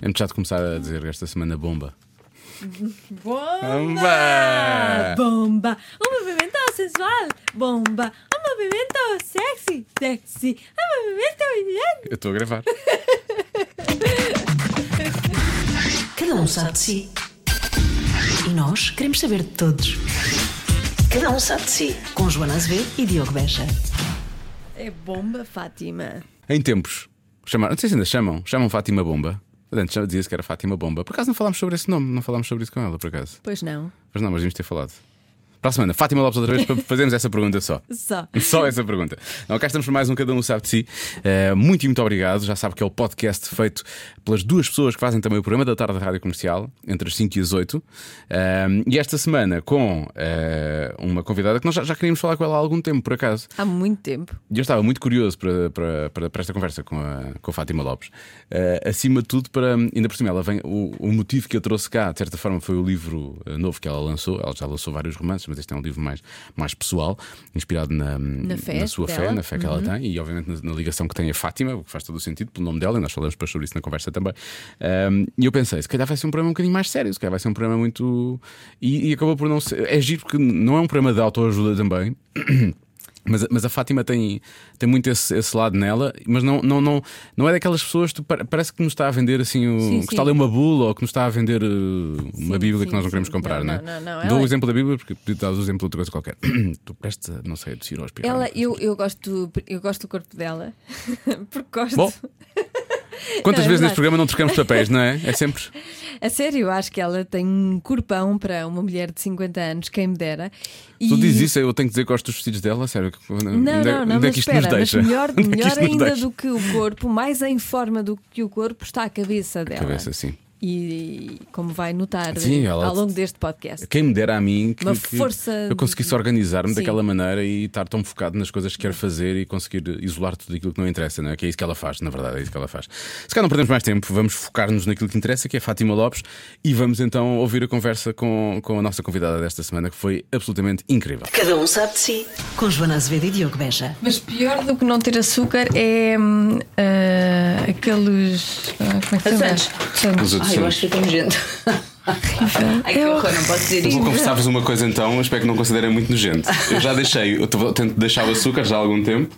É muito chato começar a dizer esta semana bomba. Bomba! Bomba! Um movimento sensual! Bomba! Um movimento sexy! Sexy! Um movimento Eu estou a gravar. Cada um sabe de si. E nós queremos saber de todos. Cada um sabe de si. Com Joana Azevedo e Diogo Beja. É bomba, Fátima. Em tempos, chamaram, não sei se ainda chamam, chamam Fátima Bomba. Antes já dizia-se que era Fátima Bomba. Por acaso não falámos sobre esse nome, não falámos sobre isso com ela, por acaso. Pois não. Mas não, mas devíamos ter falado. Para a semana, Fátima Lopes outra vez para fazermos essa pergunta só. Só. Só essa pergunta. Não, cá estamos para mais um Cada Um Sabe de Si. Uh, muito e muito obrigado. Já sabe que é o podcast feito pelas duas pessoas que fazem também o programa da tarde da Rádio Comercial, entre as 5 e as 8. Uh, e esta semana com uh, uma convidada que nós já, já, queríamos falar com ela há algum tempo, por acaso. Há muito tempo. E eu estava muito curioso para, para, para, para esta conversa com a, com a Fátima Lopes. acima de tudo, para, ainda por cima, ela vem, o, o, motivo que a trouxe cá, de certa forma, foi o livro novo que ela lançou. Ela já lançou vários romances, mas este é um livro mais, mais pessoal, inspirado na, na, fé na sua dela. fé, na fé que uhum. ela tem e, obviamente, na, na, ligação que tem a Fátima, o que faz todo o sentido pelo nome dela, e nós falamos depois sobre isso na conversa também. Um, e eu pensei, se calhar vai ser um programa um bocadinho mais sério, se calhar vai ser um programa muito. E, e acabou por não ser. É giro porque não é um programa de autoajuda também. Mas, mas a Fátima tem, tem muito esse, esse lado nela, mas não, não, não, não é daquelas pessoas que parece que nos está a vender assim o, sim, que está a ler uma bula ou que nos está a vender uh, uma sim, Bíblia sim, que nós não queremos comprar, não, né? não, não, Dou o exemplo da Bíblia porque podia dar o exemplo de outra coisa qualquer. tu prestes não sei, a descer aos Ela, eu, eu, gosto, eu gosto do corpo dela porque gosto. Bom. Quantas Não, é vezes neste programa não trocamos papéis, não é? É sempre. A sério, eu acho que ela tem um corpão para uma mulher de 50 anos, quem me dera. E... Tu dizes isso, eu tenho que dizer que gosto dos vestidos dela, sério. Não, é- não, não, onde é mas que isto espera, nos deixa? melhor, ainda deixa? do que o corpo, mais em forma do que o corpo, está a cabeça dela. Cabeça, sim. E como vai notar Sim, ela- ao longo deste podcast. Quem me dera a mim que, Uma que força eu conseguisse organizar-me daquela maneira e estar tão focado nas coisas que quero fazer e conseguir isolar tudo aquilo que não interessa, não é? Que é isso que ela faz, na verdade, é isso que ela faz. Se calhar não perdemos mais tempo, vamos focar-nos naquilo que interessa, que é Fátima Lopes, e vamos então ouvir a conversa com, com a nossa convidada desta semana, que foi absolutamente incrível. Cada um sabe de si. Com Joana Azevedo e Diogo Beja. Mas pior do que não ter açúcar é ah, aqueles. ah, como é que se chama? Ai, eu acho que estou nojento. Ai, que horror, não posso dizer Vou isto. confessar-vos uma coisa então, espero que não considerem muito nojento. Eu já deixei, eu tento deixar o açúcar já há algum tempo,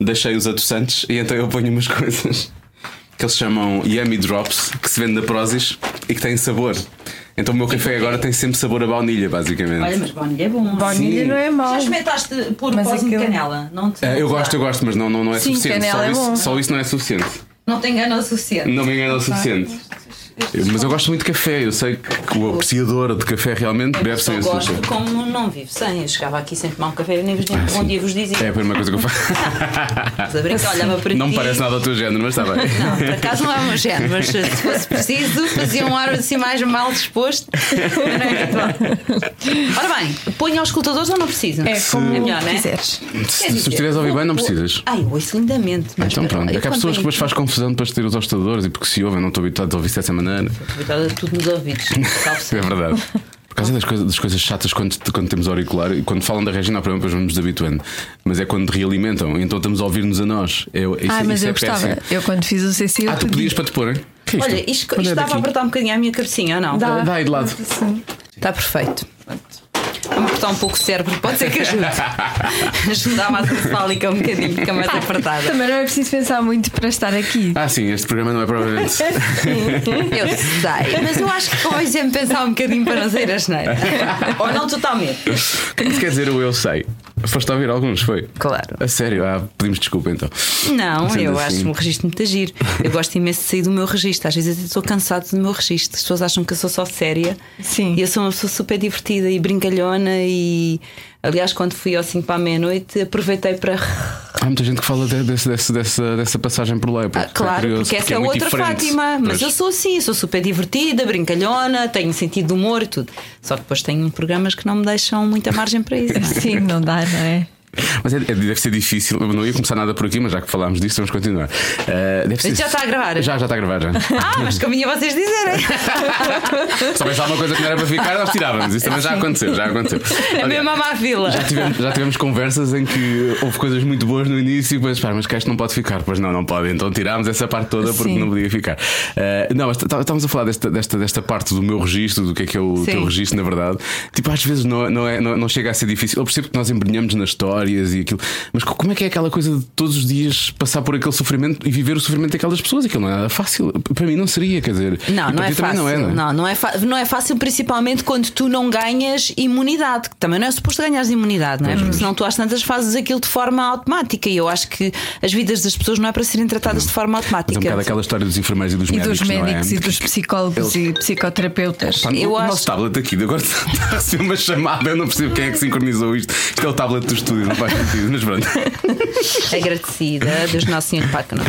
deixei os adoçantes e então eu ponho umas coisas que eles chamam Yummy Drops, que se vende na Prozis e que têm sabor. Então o meu café agora tem sempre sabor a baunilha, basicamente. Olha, mas baunilha é bom. Baunilha Sim. não é Já mau. experimentaste pôr Mas pozinho de aquilo- canela? Não te É, eu gosto, eu gosto, mas não, não, não é Sim, suficiente. canela Só é isso, bom. só isso não é suficiente. Não te engana o suficiente. Não me engana o suficiente. Eu- mas eu gosto muito de café, eu sei que o apreciador de café realmente bebe sem Eu gosto como não vivo sem. Eu chegava aqui sem tomar um café e nem vos dizia bom dia vos dizia. É a primeira coisa que eu faço. Estás a brincar, olhava para Não me parece nada ao teu género, mas está bem. Não, por acaso não é o meu género, mas se fosse preciso, fazia um ar assim mais mal disposto. Ora bem, ponho aos escutadores ou não precisam? É como É melhor, não é? quiseres. Se, se estiveres a ouvir bem, não precisas. Ai, eu ouço lindamente. mas Então pronto, é que há pessoas que depois faz confusão depois de ter os hostadores e porque se ouvem, não estou habituado a ouvir-se dessa maneira. Habituada a tudo nos ouvidos. É verdade. Por causa das coisas, das coisas chatas quando, quando temos auricular e quando falam da Regina, para depois vamos nos habituando. Mas é quando realimentam, então estamos a ouvir-nos a nós. É, isso, Ah, mas isso eu é gostava. péssimo. Eu quando fiz o CC, Ah, tu pedi. pedias para te? Que é isto? Olha, isto, isto estava daqui. a apertar um bocadinho a minha cabecinha, ou não? Dá. Dá aí de lado. Sim. Está perfeito. Vamos apertar um pouco o cérebro, pode ser que ajude. Ajuda a massa cefálica um bocadinho, fica mais apertada. Também não é preciso pensar muito para estar aqui. Ah, sim, este programa não é provavelmente. Eu sei, mas eu acho que convém sempre pensar um bocadinho para não sair a geneira. Ou não totalmente. O que é que quer dizer o eu sei? Foste a ouvir alguns, foi? Claro. A sério? Ah, pedimos desculpa então. Não, Sendo eu assim. acho um registro muito giro. Eu gosto imenso de sair do meu registro. Às vezes eu estou cansado do meu registro. As pessoas acham que eu sou só séria. Sim. E eu sou uma pessoa super divertida e brincalhona. E aliás, quando fui ao 5 para a meia-noite, aproveitei para. Há muita gente que fala de- desse, desse- dessa, dessa passagem por lá. Ah, Porque, claro, curioso, porque essa é, muito outra. Fátima. Mas Pois. eu sou assim, sou super divertida, brincalhona, tenho sentido de humor e tudo. Só que depois tenho programas que não me deixam muita margem para isso. não é? Sim, não dá, não é? Mas é- é- deve ser difícil. Eu não ia começar nada por aqui, mas já que falámos disso, vamos continuar. Uh, deve ser... Já está a gravar? Já, já está a gravar. Já. Ah, mas caminha vocês dizerem. Se houvesse alguma coisa que não era para ficar, nós tirávamos. Isso também já aconteceu. Já aconteceu. A Aliás, mesma má fila. Já tivemos, já tivemos conversas em que houve coisas muito boas no início e depois, pá, mas que isto não pode ficar. Pois não, não pode. Então tirámos essa parte toda porque Sim. não podia ficar. Uh, não, mas tá- estávamos a falar desta, desta, desta parte do meu registro, do que é que é o Sim. teu registro, na verdade. Tipo, às vezes não, não, é, não, não chega a ser difícil. Eu percebo que nós embrenhamos nas histórias e aquilo, mas co- como é que é aquela coisa de todos os dias passar por aquele sofrimento e viver o sofrimento daquelas pessoas? Aquilo não é nada fácil. Para mim não seria, quer dizer. Não, e não é fácil. Não, é, não é? não, não é, não é fácil, principalmente quando tu não ganhas imunidade. que Também não é suposto ganhares imunidade, não é? Porque senão tu às tantas fazes aquilo de forma automática. E eu acho que as vidas das pessoas não é para serem tratadas de forma Mas é um automática. bocado aquela história dos enfermeiros e dos E médicos. dos não é? médicos e dos psicólogos e psicoterapeutas. Pá, Eu o acho- nosso tablet aqui agora está a receber uma chamada. Eu não percebo quem é que sincronizou isto. Isto é o tablet do estúdio, não faz sentido. Mas pronto, Agradecida, Deus Nosso Senhor Pai que não é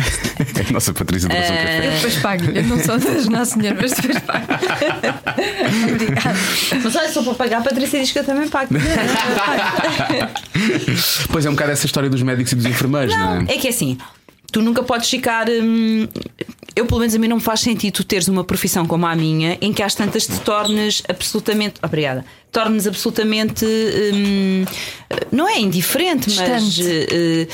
a nossa Patrícia do Passou Eu Café. depois pago. Eu não sou das Nossa Senhora, mas depois pago. Obrigada. Mas olha, só para pagar, a Patrícia diz que eu também pago. Pois é, um bocado essa história dos médicos e dos enfermeiros, não, Não, é? é que é assim, tu nunca podes ficar. hum, eu, pelo menos, a mim não me faz sentido tu teres uma profissão como a minha em que às tantas te tornes absolutamente. Obrigada. Tornes absolutamente. hum, não é indiferente, mas. Distante. eh,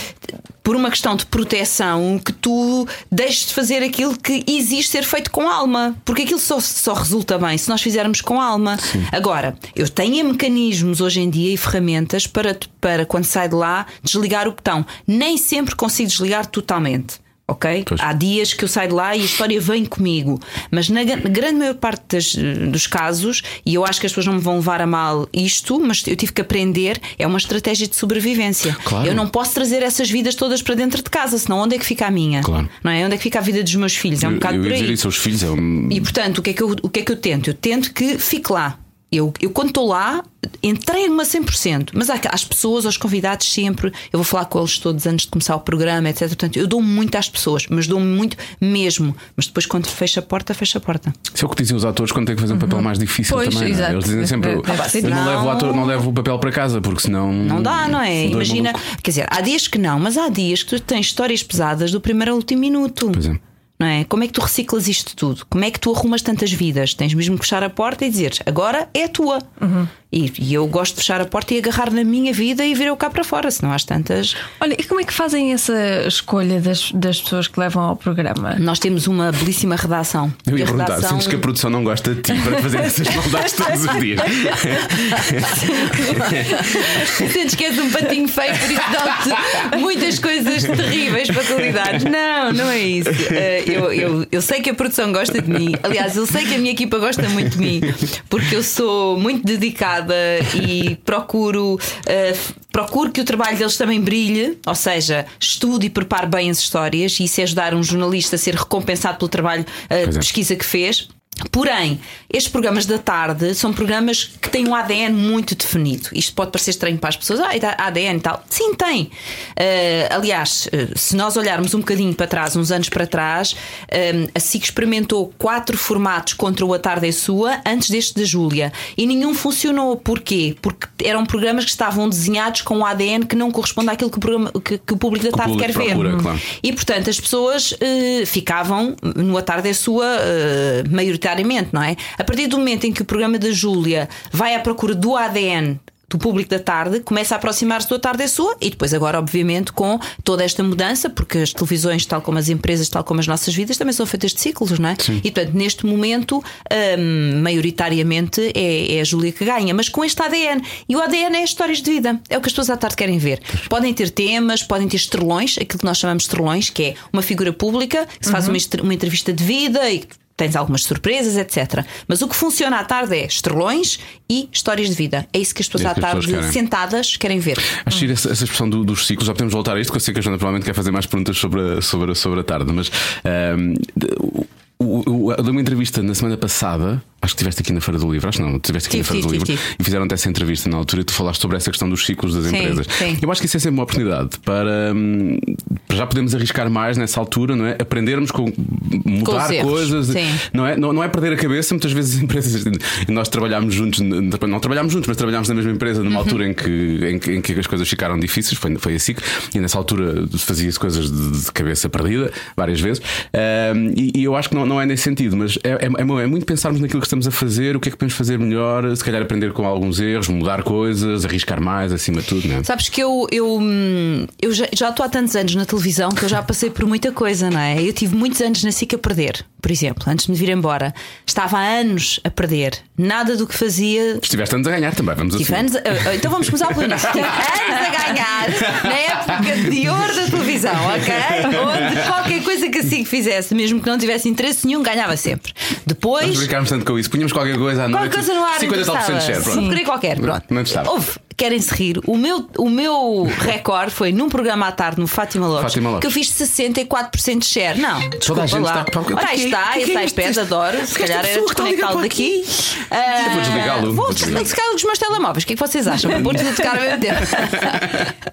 por uma questão de proteção, que tu deixes de fazer aquilo que exige ser feito com alma. Porque aquilo só, só resulta bem se nós fizermos com alma. Agora, eu tenho mecanismos hoje em dia e ferramentas para, para quando sai de lá, desligar o botão. Nem sempre consigo desligar totalmente. Ok? Pois. Há dias que eu saio de lá e a história vem comigo. Mas na gra- grande maior parte das, dos casos, e eu acho que as pessoas não me vão levar a mal isto, mas eu tive que aprender, é uma estratégia de sobrevivência. Claro. Eu não posso trazer essas vidas todas para dentro de casa, senão onde é que fica a minha? Claro. Não é? Onde é que fica a vida dos meus filhos? É um eu, bocado eu por aí. dizer isso aos filhos. É um... E portanto, o que, é que eu, o que é que eu tento? Eu tento que fique lá. Eu, eu quando estou lá, entrego-me a 100%. Mas há, às pessoas, aos convidados, sempre. Eu vou falar com eles todos antes de começar o programa, etc. Portanto, eu dou muito às pessoas, mas dou muito mesmo. Mas depois, quando fecha a porta, fecha a porta. Isso é o que dizem os atores quando têm que fazer um papel mais difícil Pois, também. não é? exato. Eles dizem sempre: eu, Deve ser. eu não, Não. levo o ator, não levo o papel para casa, porque senão. Não dá, não é? Imagina, malucos. quer dizer, há dias que não, mas há dias que tu tens histórias pesadas do primeiro ao último minuto. Pois é. Não é? Como é que tu reciclas isto tudo? Como é que tu arrumas tantas vidas? Tens mesmo que fechar a porta e dizer agora é a tua. E, e eu gosto de fechar a porta e agarrar na minha vida e vir eu cá para fora, senão às tantas. Olha, e como é que fazem essa escolha das, das pessoas que levam ao programa? Nós temos uma belíssima redação. Eu ia perguntar: redação- sentes que a produção não gosta de ti para fazer essas maldades todos os dias? Sentes que és um patinho feio, por isso dão-te muitas coisas terríveis facilidades. Não, não é isso. Eh, eu, eu, eu sei que a produção gosta de mim. Aliás, eu sei que a minha equipa gosta muito de mim, porque eu sou muito dedicada e procuro, f- procuro que o trabalho deles também brilhe, ou seja, estudo e preparo bem as histórias, e isso é ajudar um jornalista a ser recompensado pelo trabalho Pois de é. pesquisa que fez. Porém, estes programas da tarde são programas que têm um ADN muito definido. Isto pode parecer estranho para as pessoas. Ah, dá ADN e tal. Sim, tem. Eh, aliás, eh, se nós olharmos um bocadinho para trás, uns anos para trás, eh, a SIC experimentou quatro formatos contra o A Tarde é Sua antes deste da Júlia. E nenhum funcionou. Porquê? Porque eram programas que estavam desenhados com um ADN que não corresponde àquilo que o, programa- que- que o público da tarde quer ver. procura, claro. E portanto as pessoas eh, ficavam no A Tarde é Sua eh, maioritariamente, não é? A partir do momento em que o programa da Júlia vai à procura do ADN do público da tarde, começa a aproximar-se do A Tarde é Sua e depois agora obviamente com toda esta mudança, porque as televisões, tal como as empresas, tal como as nossas vidas, também são feitas de ciclos, não é? E portanto neste momento hum, maioritariamente é, é a Júlia que ganha, mas com este ADN e o ADN é histórias de vida, é o que as pessoas à tarde querem ver. Podem ter temas, podem ter estrelões, aquilo que nós chamamos de estrelões, que é uma figura pública que se faz uma, estre- uma entrevista de vida e tens algumas surpresas, etc. Mas o que funciona à tarde é estrelões e histórias de vida. É isso que as pessoas É à que tarde pessoas querem. sentadas querem ver. Acho que essa, essa expressão do- dos ciclos, já podemos voltar a isto, porque eu sei que a Joana provavelmente quer fazer mais perguntas sobre a, sobre a, sobre a tarde, mas o- o- eu dei uma entrevista na semana passada, acho que estiveste aqui na Feira do Livro, acho que não, estiveste aqui Tive, na Feira do tive, Livro e fizeram-te essa entrevista na altura e tu falaste sobre essa questão dos ciclos das Sim, empresas. sim. Eu acho que isso é sempre uma oportunidade para, hum, já podemos arriscar mais nessa altura, não é? Aprendermos com mudar Com coisas, sim. não é? Não, não é perder a cabeça. Muitas vezes as empresas, e nós trabalhámos juntos, não trabalhámos juntos, mas trabalhámos na mesma empresa numa Uhum. altura em que, em, que, em que as coisas ficaram difíceis, foi, foi assim, e nessa altura fazia-se coisas de, de cabeça perdida, várias vezes. Ahm, e, e eu acho que não, não é nesse sentido, mas é, é, é muito pensarmos naquilo que estamos a fazer, o que é que podemos fazer melhor, se calhar aprender com alguns erros, mudar coisas, arriscar mais, acima de tudo, não é? Sabes que eu, eu, hum, eu já já estou há tantos anos na televisão que eu já passei por muita coisa, não é? Eu tive muitos anos na SIC a perder, por exemplo, antes de me vir embora. Estava há anos a perder. Nada do que fazia. Estiveste anos a ganhar também, vamos Tive assim. anos a- então vamos começar pelo início. Tive anos a ganhar na época de ouro da televisão, ok? Onde qualquer coisa que a SIC fizesse, mesmo que não tivesse interesse nenhum, ganhava sempre. Nós Depois. brincámos tanto com isso, punhamos qualquer coisa à Qualquer noite. coisa no ar 50 e tal de interessava. share, pronto. Sim. Qualquer, pronto. Não interessava. Houve, querem-se rir. O meu, o meu recorde foi num programa à tarde no Fátima Lopes, Fátima Lopes. que eu fiz 64% de share. Não, Toda desculpa gente lá. está- Ora, aí é- está, é esse isto? iPad adoro. Se esta calhar era desconectá-lo daqui. Ah, vou desligá-lo, Vou desligar os meus telemóveis. O que é que vocês acham? Vou pôr tudo a tocar ao mesmo tempo.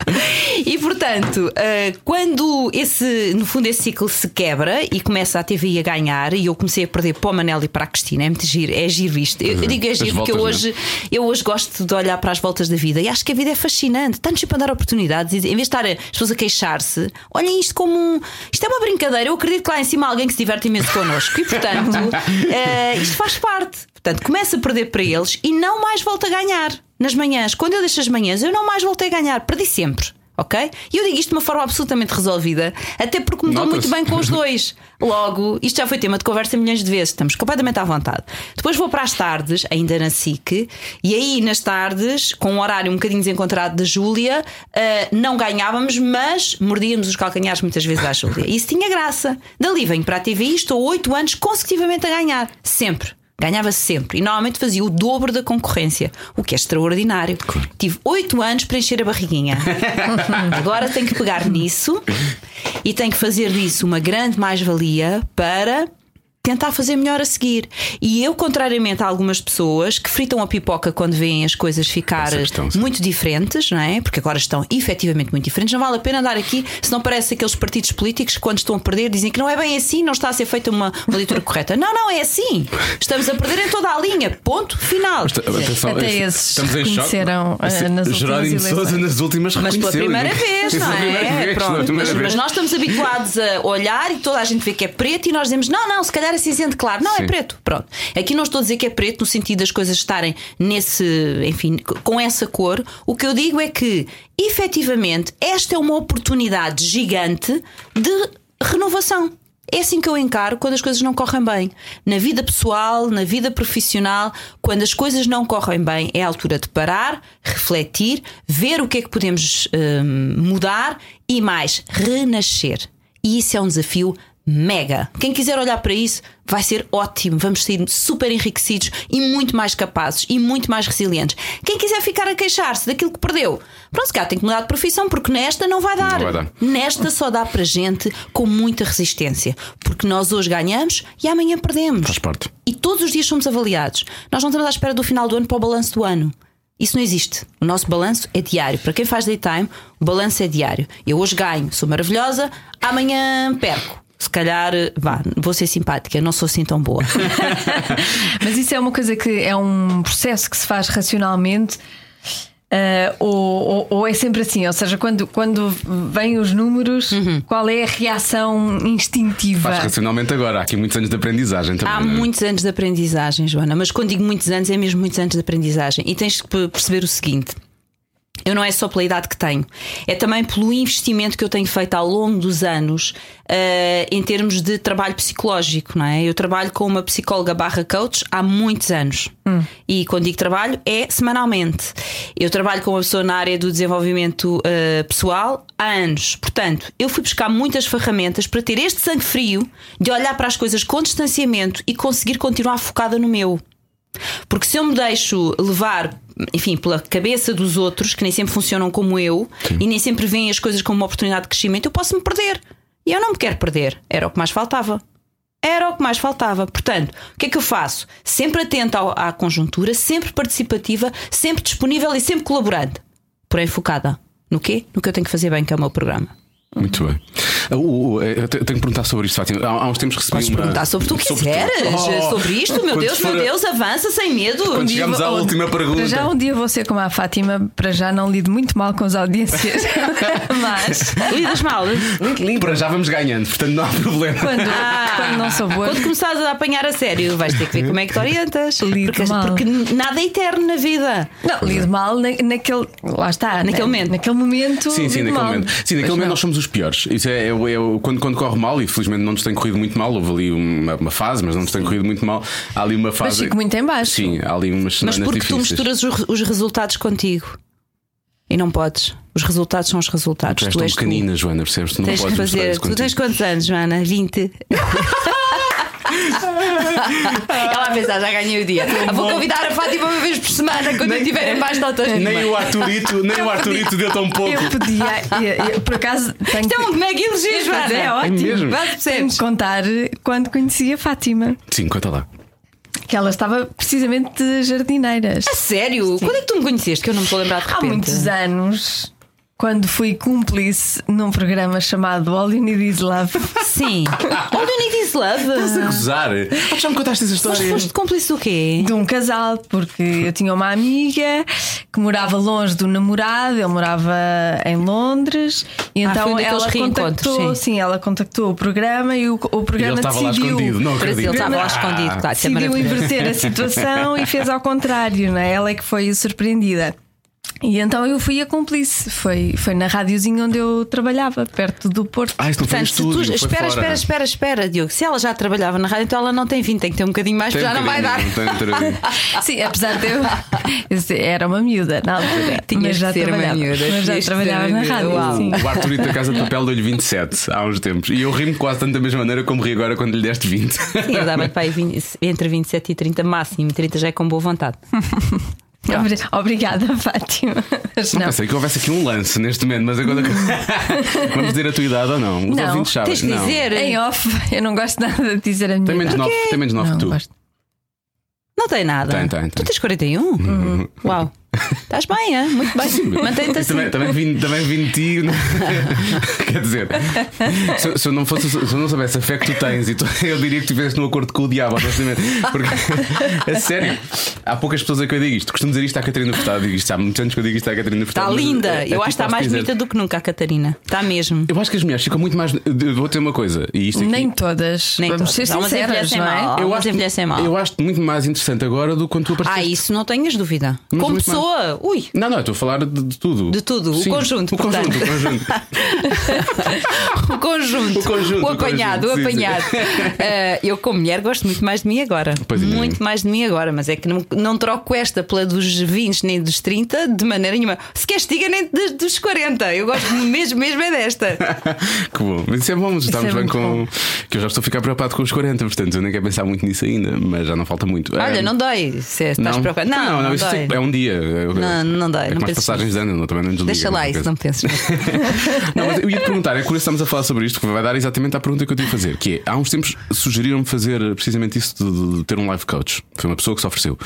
E portanto, ah, quando esse, no fundo, esse ciclo se quebra e começa a TVI a ganhar, e eu comecei a perder para o Manel e para a Cristina, é muito giro, é giro isto. Eu, eu digo é giro porque eu voltas, hoje, eu hoje gosto de olhar para as voltas da vida e acho que a vida é fascinante. Está-nos sempre a dar oportunidades e em vez de estar as pessoas a queixar-se, olhem isto como um. Isto é uma brincadeira. Eu acredito que lá em cima há alguém que se diverte imenso connosco e, portanto, eh, isto faz parte. Portanto, começa a perder para eles e não mais volta a ganhar nas manhãs. Quando eu deixo as manhãs, eu não mais voltei a ganhar. Perdi sempre. Ok? E eu digo isto de uma forma absolutamente resolvida, até porque me dou muito bem com os dois. Logo, isto já foi tema de conversa milhões de vezes, estamos completamente à vontade. Depois vou para as tardes, ainda na SIC, e aí nas tardes, com um horário um bocadinho desencontrado da Júlia, ah, não ganhávamos, mas mordíamos os calcanhares muitas vezes à Júlia. Isso tinha graça. Dali venho para a TV e estou oito anos consecutivamente a ganhar. Sempre. Ganhava sempre e normalmente fazia o dobro da concorrência, o que é extraordinário. Tive oito anos para encher a barriguinha. Agora tenho que pegar nisso e tenho que fazer disso uma grande mais-valia para tentar fazer melhor a seguir. E eu, contrariamente a algumas pessoas que fritam a pipoca quando veem as coisas ficar questão, muito diferentes, não é? Porque agora estão efetivamente muito diferentes. Não vale a pena andar aqui, se não parece aqueles partidos políticos que, quando estão a perder, dizem que não é bem assim, não está a ser feita uma, uma leitura correta. Não, não, é assim. Estamos a perder em toda a linha. Ponto final. Atenção, Até esses estamos em choque. reconheceram, ah, nas Sousa eleições. nas últimas Mas pela primeira vez, não é? vez, Pronto. Mas, vez. mas nós estamos habituados a olhar e toda a gente vê que é preto e nós dizemos: não, não, se calhar é cinzento claro. Não, é Sim. preto. Pronto. Aqui não estou a dizer que é preto no sentido das coisas estarem nesse, enfim, com essa cor. O que eu digo é que, efetivamente, esta é uma oportunidade gigante de renovação. É assim que eu encaro quando as coisas não correm bem. Na vida pessoal, na vida profissional, quando as coisas não correm bem, é a altura de parar, refletir, ver o que é que podemos hum, mudar e mais, renascer. E isso é um desafio mega. Quem quiser olhar para isso vai ser ótimo. Vamos sair super enriquecidos e muito mais capazes e muito mais resilientes. Quem quiser ficar a queixar-se daquilo que perdeu, pronto, se calhar tem que mudar de profissão, porque nesta não vai dar. Não vai dar. Nesta só dá para gente com muita resistência. Porque nós hoje ganhamos e amanhã perdemos. Faz parte. E todos os dias somos avaliados. Nós não estamos à espera do final do ano para o balanço do ano. Isso não existe. O nosso balanço é diário. Para quem faz daytime, o balanço é diário. Eu hoje ganho, sou maravilhosa, amanhã perco. Se calhar, vá, vou ser simpática, não sou assim tão boa. Mas isso é uma coisa que é um processo que se faz racionalmente. ah, ou, ou- ou é sempre assim? Ou seja, quando, quando vêm os números, Uhum. qual é a reação instintiva? Faz racionalmente agora. Há aqui muitos anos de aprendizagem também. Há é? muitos anos de aprendizagem, Joana, mas quando digo muitos anos, é mesmo muitos anos de aprendizagem. E tens que pe- perceber o seguinte. Eu não é só pela idade que tenho, é também pelo investimento que eu tenho feito ao longo dos anos eh, em termos de trabalho psicológico, não é? Eu trabalho com uma psicóloga barra coach há muitos anos. E quando digo trabalho, é semanalmente. Eu trabalho com uma pessoa na área do desenvolvimento eh, pessoal há anos. Portanto, eu fui buscar muitas ferramentas para ter este sangue frio de olhar para as coisas com distanciamento e conseguir continuar focada no meu. Porque se eu me deixo levar, enfim, pela cabeça dos outros, que nem sempre funcionam como eu, e nem sempre veem as coisas como uma oportunidade de crescimento, eu posso me perder. E eu não me quero perder. Era o que mais faltava. Era o que mais faltava. Portanto, o que é que eu faço? Sempre atenta à conjuntura, sempre participativa, sempre disponível e sempre colaborante. Porém, focada. No quê? No que eu tenho que fazer bem, que é o meu programa. Muito bem. O- o- eu te- tenho que perguntar sobre isto, Fátima. Há, há uns tempos recebi Podes uma. perguntar sobre o que tu sobre quiseres. Oh! Sobre isto, meu Quando Deus, for- meu Deus, avança sem medo. Quando dia chegamos à última pergunta. Para já um dia vou ser como a Fátima, para já não lido muito mal com as audiências. Mas Lidas mal. Para já vamos ganhando, portanto não há problema. quando, Ah. quando não sou boa. Quando começares a apanhar a sério, vais ter que ver como é que te orientas. Lido Porque, mal. porque nada é eterno na vida. Não, lido mal na- naquele. Lá está. Naquele né? momento. Naquele momento. Sim, sim, naquele mal. momento. Sim, naquele Mas momento não. nós somos os piores. Isso é, é, é quando, quando corre mal, e felizmente não nos tem corrido muito mal, houve ali uma, uma fase, mas não nos tem corrido muito mal. Há ali uma Mas fase. fico muito em baixo. Sim, há ali umas Mas porque tu difíceis. misturas os, os resultados contigo. E não podes. Os resultados são os resultados. Tu és tu tão és tu. pequenina, Joana, percebes? Tu não Tens podes fazer. Tu tens quantos anos, Joana? 20. Ela a pensar, já ganhei o dia. Ah, vou convidar a Fátima uma vez por semana quando eu tiver em mais notas. Nem o Arturito, nem o Arturito deu tão pouco. Eu podia. eu- eu, por acaso. Tenho Isto é um que- mega elogio. Mas é ótimo. percebes? que contar quando conheci a Fátima. Sim, conta lá. Que ela estava precisamente de jardineiras. A sério? Quando é que tu me conheceste? Que eu não me estou a lembrar de Há repente. muitos anos, quando fui cúmplice num programa chamado All You Need Is Love. Sim. All you need is love. Estás a gozar? Ah, já me contaste essa Mas história. foste cúmplice do quê? De um casal, porque eu tinha uma amiga que morava longe do namorado, ele morava em Londres, e Ah, então ela contactou, sim. sim. ela contactou o programa e o, o E ele programa estava lá decidiu. escondido, não acredito. ele estava lá Ah. escondido, claro. é decidiu inverter a situação e fez ao contrário, não é? Ela é que foi surpreendida. E então eu fui a cúmplice. Foi, foi na rádiozinha onde eu trabalhava, perto do Porto. Ah, isso não foi Portanto, se estúdio, tu, foi espera, fora. espera, espera, espera, Diogo. Se ela já trabalhava na rádio, então ela não tem fim, tem que ter um bocadinho mais, Tem porque já um não vai dar. bocadinho. Sim, apesar de eu, era uma miúda na altura. Tinhas mas já ser uma trabalhava, miúda, mas já trabalhava uma na rádio. Uau. sim. O Arturito da Casa de Papel deu-lhe 27 há uns tempos. E eu ri-me quase tanto da mesma maneira como ri agora quando lhe deste 20. Sim, eu dava para aí 20 entre 27 e 30 máximo, 30 já é com boa vontade. Obri- Obrigada, Fátima. Mas Não não. pensei que houvesse aqui um lance neste momento, mas agora. Vamos dizer a tua idade ou não? Os Não, ouvintes sabem. Tens não. dizer. Em off, eu não gosto nada de dizer a minha Tem menos idade. 9 tem menos nove Não, que tu. gosto. Não tem nada. Tem, tem, Tu tem. tens 41? Uau. Estás bem, é? Muito bem. Mantém-te assim. Também, também, vim, também vim de ti. né? Quer dizer, se, eu- se eu não fosse, se eu não soubesse a fé que tu tens, e tu- eu diria que estivesse num acordo com o diabo, honestamente. Porque, a sério, há poucas pessoas a que eu digo isto. Costumo dizer isto à Catarina Furtado. Digo isto há muitos anos que eu digo isto à Catarina Furtado. Está linda. é, é eu acho que tipo, está mais bonita do que nunca a Catarina. Está mesmo. Eu acho que as mulheres ficam muito mais. eu Vou ter uma coisa, e isto aqui. Nem todas. Nem Vamos todas. ser sinceras, envelhecem não é? mal. eu acho, mal. eu acho muito mais interessante agora do que quando tu Ah, apareceste. isso não tenhas dúvida. Mas Como mais. Pessoa, ui. Não, não, eu estou a falar de, de tudo. De tudo, o Sim, conjunto, O conjunto, o conjunto. O conjunto. O conjunto, O o apanhado, o sim, apanhado. Eh, eu, como mulher, gosto muito mais de mim agora. Pois é. muito mais de mim agora. Mas é que não, não troco esta pela dos 20 nem dos 30 de maneira nenhuma. Se queres, diga nem dos, dos 40. Eu gosto mesmo, mesmo é desta. que bom. Mas isso é bom, estamos é bem com. Que eu já estou a ficar preocupado com os 40, portanto eu nem quero pensar muito nisso ainda, mas já não falta muito. Olha, É, não dói se estás não. preocupado. Não, não, não, isso dói. é um dia. Não, não dói, É não penses passagens de ano, não, também não desliga. Deixa lá isso, não penses. Não, mas eu ia perguntar, é curioso estamos a falar sobre isto, que vai dar exatamente à pergunta que eu tive a fazer, que é, há uns tempos sugeriram-me fazer precisamente isso de, de ter um life coach. Foi uma pessoa que se ofereceu.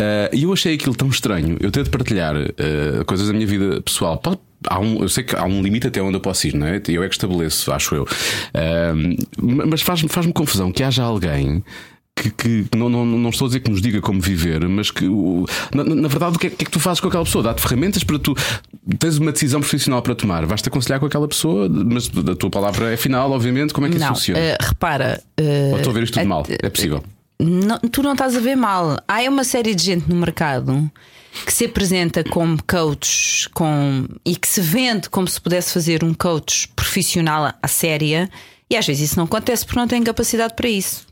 Ah, E eu achei aquilo tão estranho, eu de partilhar ah, coisas da minha vida pessoal. Pode- Há um, eu sei que há um limite até onde eu posso ir, não é? Eu é que estabeleço, acho eu. Ah, mas faz-me faz confusão que haja alguém que, que não, não, não estou a dizer que nos diga como viver, mas que na, na verdade o que, é, que é que tu fazes com aquela pessoa? Dá-te ferramentas para tu tens uma decisão profissional para tomar, vais-te aconselhar com aquela pessoa, mas a tua palavra é final, obviamente. Como é que isso Não, funciona? eh, repara. eh, Ou estou a ver isto tudo a- mal? É possível. Não, tu não estás a ver mal. Há uma série de gente no mercado que se apresenta como coach com, e que se vende como se pudesse fazer um coach profissional à séria, e às vezes isso não acontece porque não têm capacidade para isso.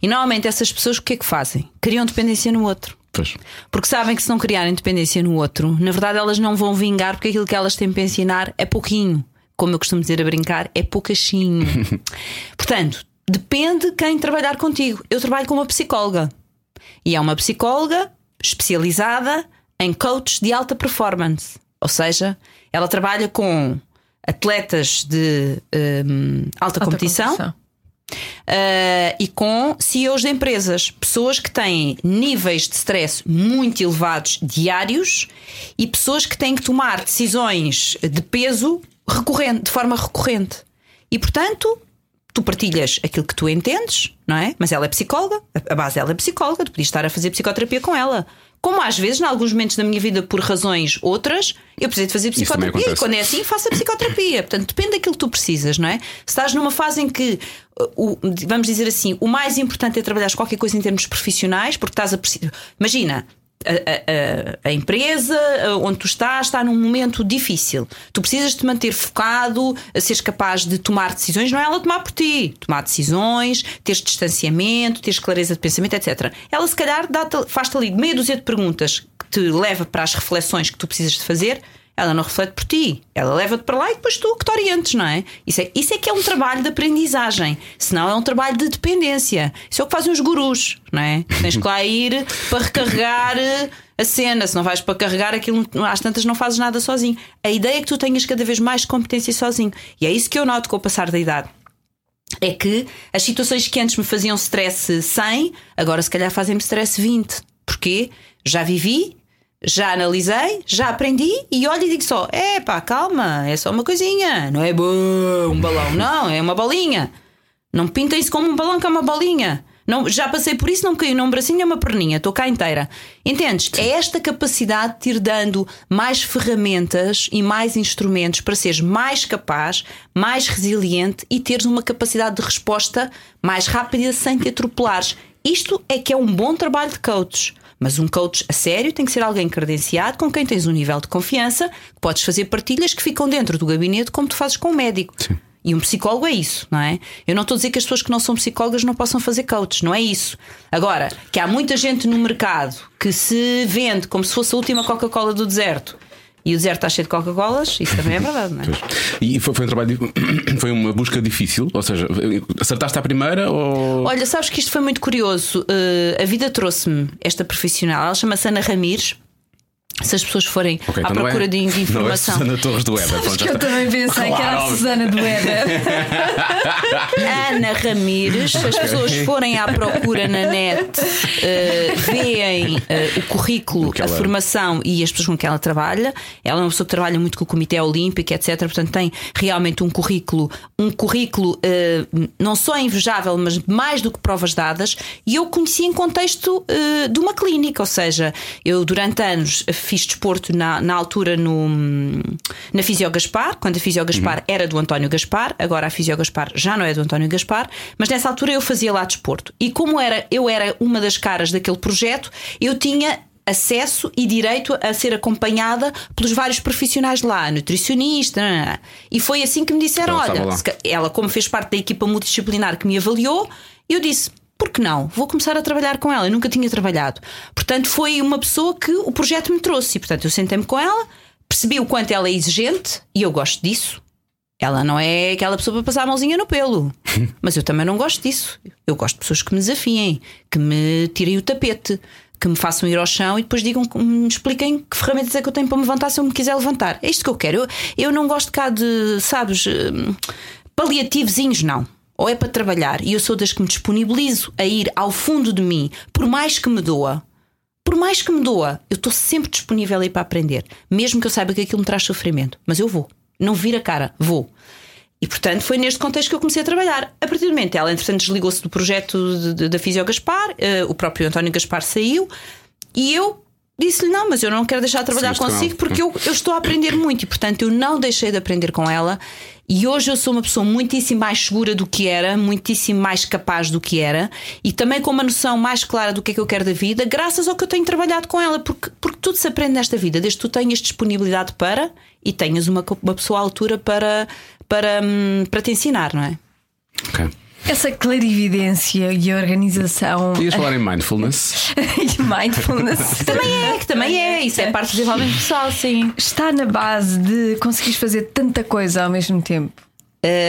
E normalmente essas pessoas o que é que fazem? Criam dependência no outro. Pois. Porque sabem que se não criarem dependência no outro, na verdade elas não vão vingar porque aquilo que elas têm para ensinar é pouquinho. Como eu costumo dizer a brincar, é poucachinho. Portanto, depende quem trabalhar contigo. Eu trabalho com uma psicóloga. E é uma psicóloga especializada em coach de alta performance. Ou seja, ela trabalha com atletas de hum, alta, Alta competição. competição. Uh, e com CEOs de empresas, pessoas que têm níveis de stress muito elevados diários e pessoas que têm que tomar decisões de peso recorrente, de forma recorrente. E portanto, tu partilhas aquilo que tu entendes, não é? Mas ela é psicóloga, a base dela é psicóloga, tu podias estar a fazer psicoterapia com ela. Como às vezes, em alguns momentos da minha vida, por razões outras, eu precisei de fazer psicoterapia. E quando é assim, faça psicoterapia. Portanto, depende daquilo que tu precisas, não é? Se estás numa fase em que, uh, o, vamos dizer assim, o mais importante é trabalhar qualquer coisa em termos profissionais, porque estás a precisar. Imagina. A, a- empresa onde tu estás está num momento difícil. Tu precisas te manter focado, seres capaz de tomar decisões, não é ela tomar por ti. Tomar decisões, teres distanciamento, teres clareza de pensamento, etc. Ela, se calhar, faz-te ali meia dúzia de perguntas que te leva para as reflexões que tu precisas de fazer ela não reflete por ti. Ela leva-te para lá e depois tu que te orientes, não é? Isso, é? isso é que é um trabalho de aprendizagem. Senão é um trabalho de dependência. Isso é o que fazem os gurus, não é? Tens que lá ir para recarregar eh, a cena. Se não vais para carregar aquilo, às tantas não fazes nada sozinho. A ideia é que tu tenhas cada vez mais competência sozinho. E é isso que eu noto com o passar da idade. É que as situações que antes me faziam stress 100, agora se calhar fazem-me stress 20. Porquê? Já vivi, já analisei, já aprendi e olho e digo só: é pá, calma, é só uma coisinha, não é bom, um balão, não, é uma bolinha. Não pintem isso como um balão que é uma bolinha. Não, já passei por isso, não caiu num bracinho, é uma perninha, estou cá inteira. Entendes? É esta capacidade de te ir dando mais ferramentas e mais instrumentos para seres mais capaz, mais resiliente e teres uma capacidade de resposta mais rápida sem te atropelares. Isto é que é um bom trabalho de coach. Mas um coach a sério tem que ser alguém credenciado com quem tens um nível de confiança, que podes fazer partilhas que ficam dentro do gabinete como tu fazes com um médico. Sim. E um psicólogo é isso, não é? Eu não estou a dizer que as pessoas que não são psicólogas não possam fazer coach, não é isso. Agora, que há muita gente no mercado que se vende como se fosse a última Coca-Cola do deserto e o deserto está cheio de Coca-Colas, isso também é verdade, não é? E foi, foi um trabalho, foi uma busca difícil, ou seja, acertaste à primeira ou. Olha, sabes que isto foi muito curioso. Uh, a vida trouxe-me esta profissional, ela chama-se Ana Ramires. Se as pessoas forem Ok, à então não é- procura de, de Não é informação. Susana Torres do já Que eu também pensei que era a Claro. Susana do Éder. Ana Ramires, se as pessoas forem à procura na net, eh, veem eh, o currículo, a ela- formação e as pessoas com que ela trabalha. Ela é uma pessoa que trabalha muito com o Comitê Olímpico, etc. Portanto, tem realmente um currículo, um currículo eh, não só invejável, mas mais do que provas dadas. E eu conheci em contexto de uma clínica, ou seja, eu durante anos fiz desporto na, na altura no, na Fisio Gaspar, quando a Fisio Gaspar era do António Gaspar, agora a Fisio Gaspar já não é do António Gaspar, mas nessa altura eu fazia lá desporto. E como era, eu era uma das caras daquele projeto, eu tinha acesso e direito a ser acompanhada pelos vários profissionais lá, nutricionista, nananã. e foi assim que me disseram: Ela estava olha, ela, como fez parte da equipa multidisciplinar que me avaliou, eu disse. Por que não? Vou começar a trabalhar com ela. Eu nunca tinha trabalhado. Portanto, foi uma pessoa que o projeto me trouxe. E, portanto, eu sentei-me com ela, percebi o quanto ela é exigente e eu gosto disso. Ela não é aquela pessoa para passar a mãozinha no pelo. Mas eu também não gosto disso. Eu gosto de pessoas que me desafiem, que me tirem o tapete, que me façam ir ao chão e depois digam, me expliquem que ferramentas é que eu tenho para me levantar se eu me quiser levantar. É isto que eu quero. Eu, eu não gosto cá de, sabes, hum, paliativozinhos, não. Ou é para trabalhar e eu sou das que me disponibilizo a ir ao fundo de mim, por mais que me doa. Por mais que me doa, eu estou sempre disponível aí para aprender, mesmo que eu saiba que aquilo me traz sofrimento. Mas eu vou, não vira a cara, vou. E portanto foi neste contexto que eu comecei a trabalhar. A partir do momento, ela entretanto desligou-se do projeto da Fisio Gaspar, eh, o próprio António Gaspar saiu e eu disse-lhe: Não, mas eu não quero deixar de trabalhar com consigo porque eu, eu estou a aprender muito e portanto eu não deixei de aprender com ela. E hoje eu sou uma pessoa muitíssimo mais segura do que era, muitíssimo mais capaz do que era e também com uma noção mais clara do que é que eu quero da vida, graças ao que eu tenho trabalhado com ela, porque, porque tudo se aprende nesta vida, desde que tu tenhas disponibilidade para e tenhas uma, uma pessoa à altura para, para, hum, para te ensinar, não é? Ok. Essa clarividência e organização Ias falar em mindfulness. e mindfulness Também é, que também é, isso é parte do desenvolvimento pessoal, sim. está na base de conseguires fazer tanta coisa ao mesmo tempo.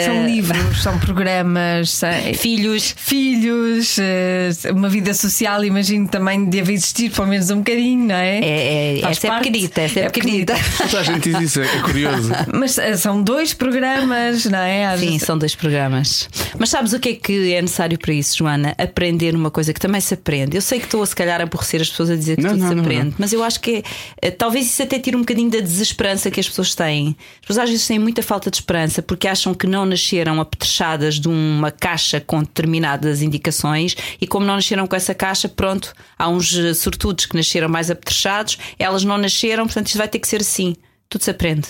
São livros, são programas, são- Filhos. filhos, eh, uma vida social, imagino também deve existir pelo menos um bocadinho, não é? É, é, Faz essa é parte. pequenita, essa é, pequenita. Toda a gente diz isso, é curioso. Mas eh, são dois programas, não é? Às Sim, vezes- são dois programas. Mas sabes o que é que é necessário para isso, Joana? Aprender uma coisa que também se aprende. Eu sei que estou a se calhar a aborrecer as pessoas a dizer que Não, tudo não, se aprende, não. mas eu acho que é, eh, talvez isso até tire um bocadinho da desesperança que as pessoas têm. As pessoas às vezes têm muita falta de esperança porque acham que não nasceram apetrechadas de uma caixa com determinadas indicações e como não nasceram com essa caixa, pronto, há uns eh, sortudos que nasceram mais apetrechados, elas não nasceram, portanto isto vai ter que ser assim. Tudo se aprende.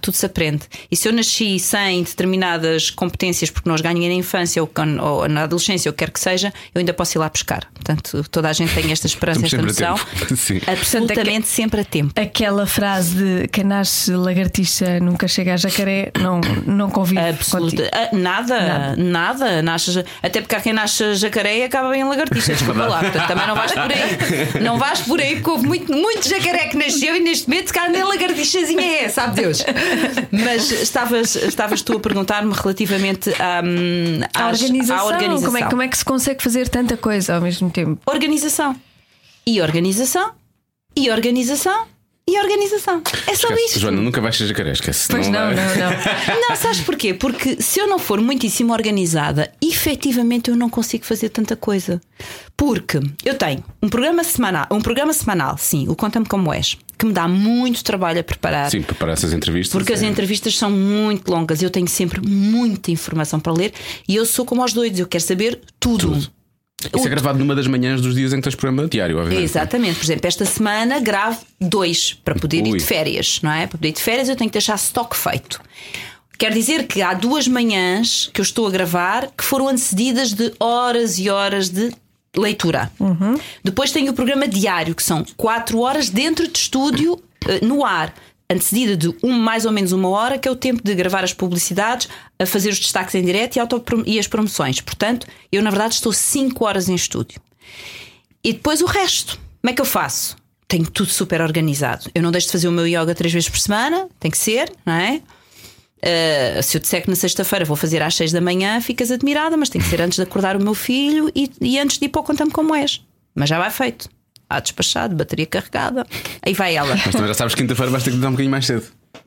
Tudo se aprende. E se eu nasci sem determinadas competências porque não as ganhei na infância ou, ou na adolescência, ou quer que seja, eu ainda posso ir lá buscar. Portanto, toda a gente tem esta esperança, esta a noção. Absolutamente sempre a tempo. Aquela frase de quem nasce lagartixa nunca chega a jacaré, não, não convive Absoluta. contigo. Ah, nada, nada, Nasce, até porque há quem nasce jacaré e acaba em lagartixa. Desculpa lá, portanto, também não vais por aí. Não vais por aí, porque houve muito, muito jacaré que nasceu e neste momento, se calhar, nem lagartixazinha é, sabe Deus. Mas estavas, estavas tu a perguntar-me relativamente à, hum, às- organização, à organização. Como, é, como é que se consegue fazer tanta coisa ao mesmo tempo? Organização. E organização. E organização. E organização. É só Esquece. isto. Joana, nunca vais ser jacaré, esquece. Pois não, vai- não, não. Não, sabes porquê? Porque se eu não for muitíssimo organizada, efetivamente eu não consigo fazer tanta coisa. Porque eu tenho um programa semanal, um programa semanal, sim, o Conta-me Como És, que me dá muito trabalho a preparar. Sim, preparar essas entrevistas. Porque as é- entrevistas são muito longas, eu tenho sempre muita informação para ler e eu sou como aos doidos, eu quero saber tudo. Tudo. Isso é gravado numa das manhãs dos dias em que tens programa diário, obviamente. Exatamente, por exemplo, esta semana gravo dois para poder ir Ui. de férias, não é? Para poder ir de férias eu tenho que deixar stock feito. Quer dizer que há duas manhãs que eu estou a gravar que foram antecedidas de horas e horas de leitura. Depois tenho o programa diário, que são quatro horas dentro de estúdio, eh, no ar. Antecedida de um, mais ou menos uma hora, que é o tempo de gravar as publicidades, a fazer os destaques em direto e, e as promoções. Portanto, eu na verdade estou cinco horas em estúdio. E depois o resto. Como é que eu faço? Tenho tudo super organizado. Eu não deixo de fazer o meu yoga três vezes por semana, tem que ser, não é? Uh, se eu disser que na sexta-feira vou fazer às seis da manhã, ficas admirada, mas tem que ser antes de acordar o meu filho e, e antes de ir para o Conta-me Como És. Mas já vai feito. Há despachado, bateria carregada. Aí vai ela. Mas também já sabes que quinta-feira vais ter que dar um bocadinho mais cedo.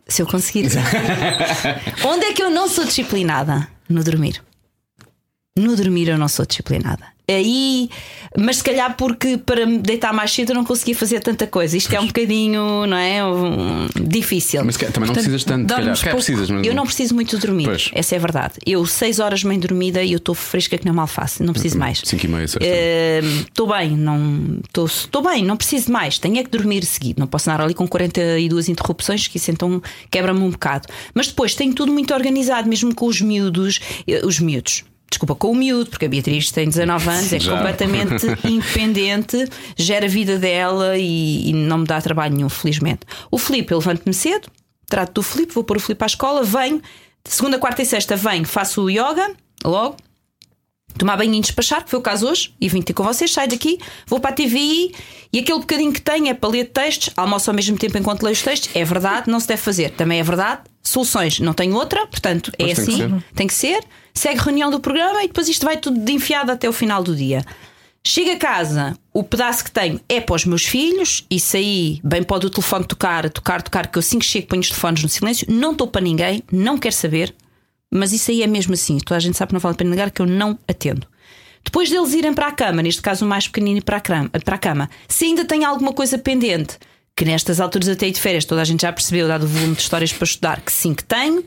Se eu conseguir. Onde é que eu não sou disciplinada? No dormir. No dormir eu não sou disciplinada. Aí, mas se calhar porque para me deitar mais cedo eu não conseguia fazer tanta coisa. Isto é um bocadinho, não é? Um, difícil. Mas também não precisas tanto, calhar. pouco. precisas, mas Eu não preciso muito de dormir, Pois. essa é a verdade. Eu, seis horas bem dormida e eu estou fresca que não mal faço, não preciso mais. Cinco e meia. Estou bem, não estou bem, não preciso mais. Tenho é que dormir seguido. Não posso andar ali com 42 interrupções, que isso então quebra-me um bocado. Mas depois tenho tudo muito organizado, mesmo com os miúdos, eh, os miúdos. Desculpa, com o miúdo, porque a Beatriz tem 19 anos, é Já. completamente independente, gera a vida dela e, e não me dá trabalho nenhum, felizmente. O Filipe, eu levanto-me cedo, trato do Filipe, vou pôr o Filipe à escola, venho, segunda, quarta e sexta venho, faço o yoga, logo, tomar banho e despachar, que foi o caso hoje, e vim ter com vocês, saio daqui, vou para a TVI e aquele bocadinho que tenho é para ler textos, almoço ao mesmo tempo enquanto leio os textos, é verdade, não se deve fazer, também é verdade, soluções, não tenho outra, portanto é Pois tem que assim, tem que ser, segue reunião do programa e depois isto vai tudo de enfiado até o final do dia. Chego a casa, o pedaço que tenho é para os meus filhos, isso aí, bem pode o telefone tocar, tocar, tocar, que eu assim que chego ponho os telefones no silêncio, não estou para ninguém, não quero saber, mas isso aí é mesmo assim. Toda a gente sabe que não vale a pena negar que eu não atendo. Depois deles irem para a cama, neste caso o mais pequenino para a, cama, para a cama, se ainda tem alguma coisa pendente, que nestas alturas até de férias toda a gente já percebeu, dado o volume de histórias para estudar, que sim que tenho,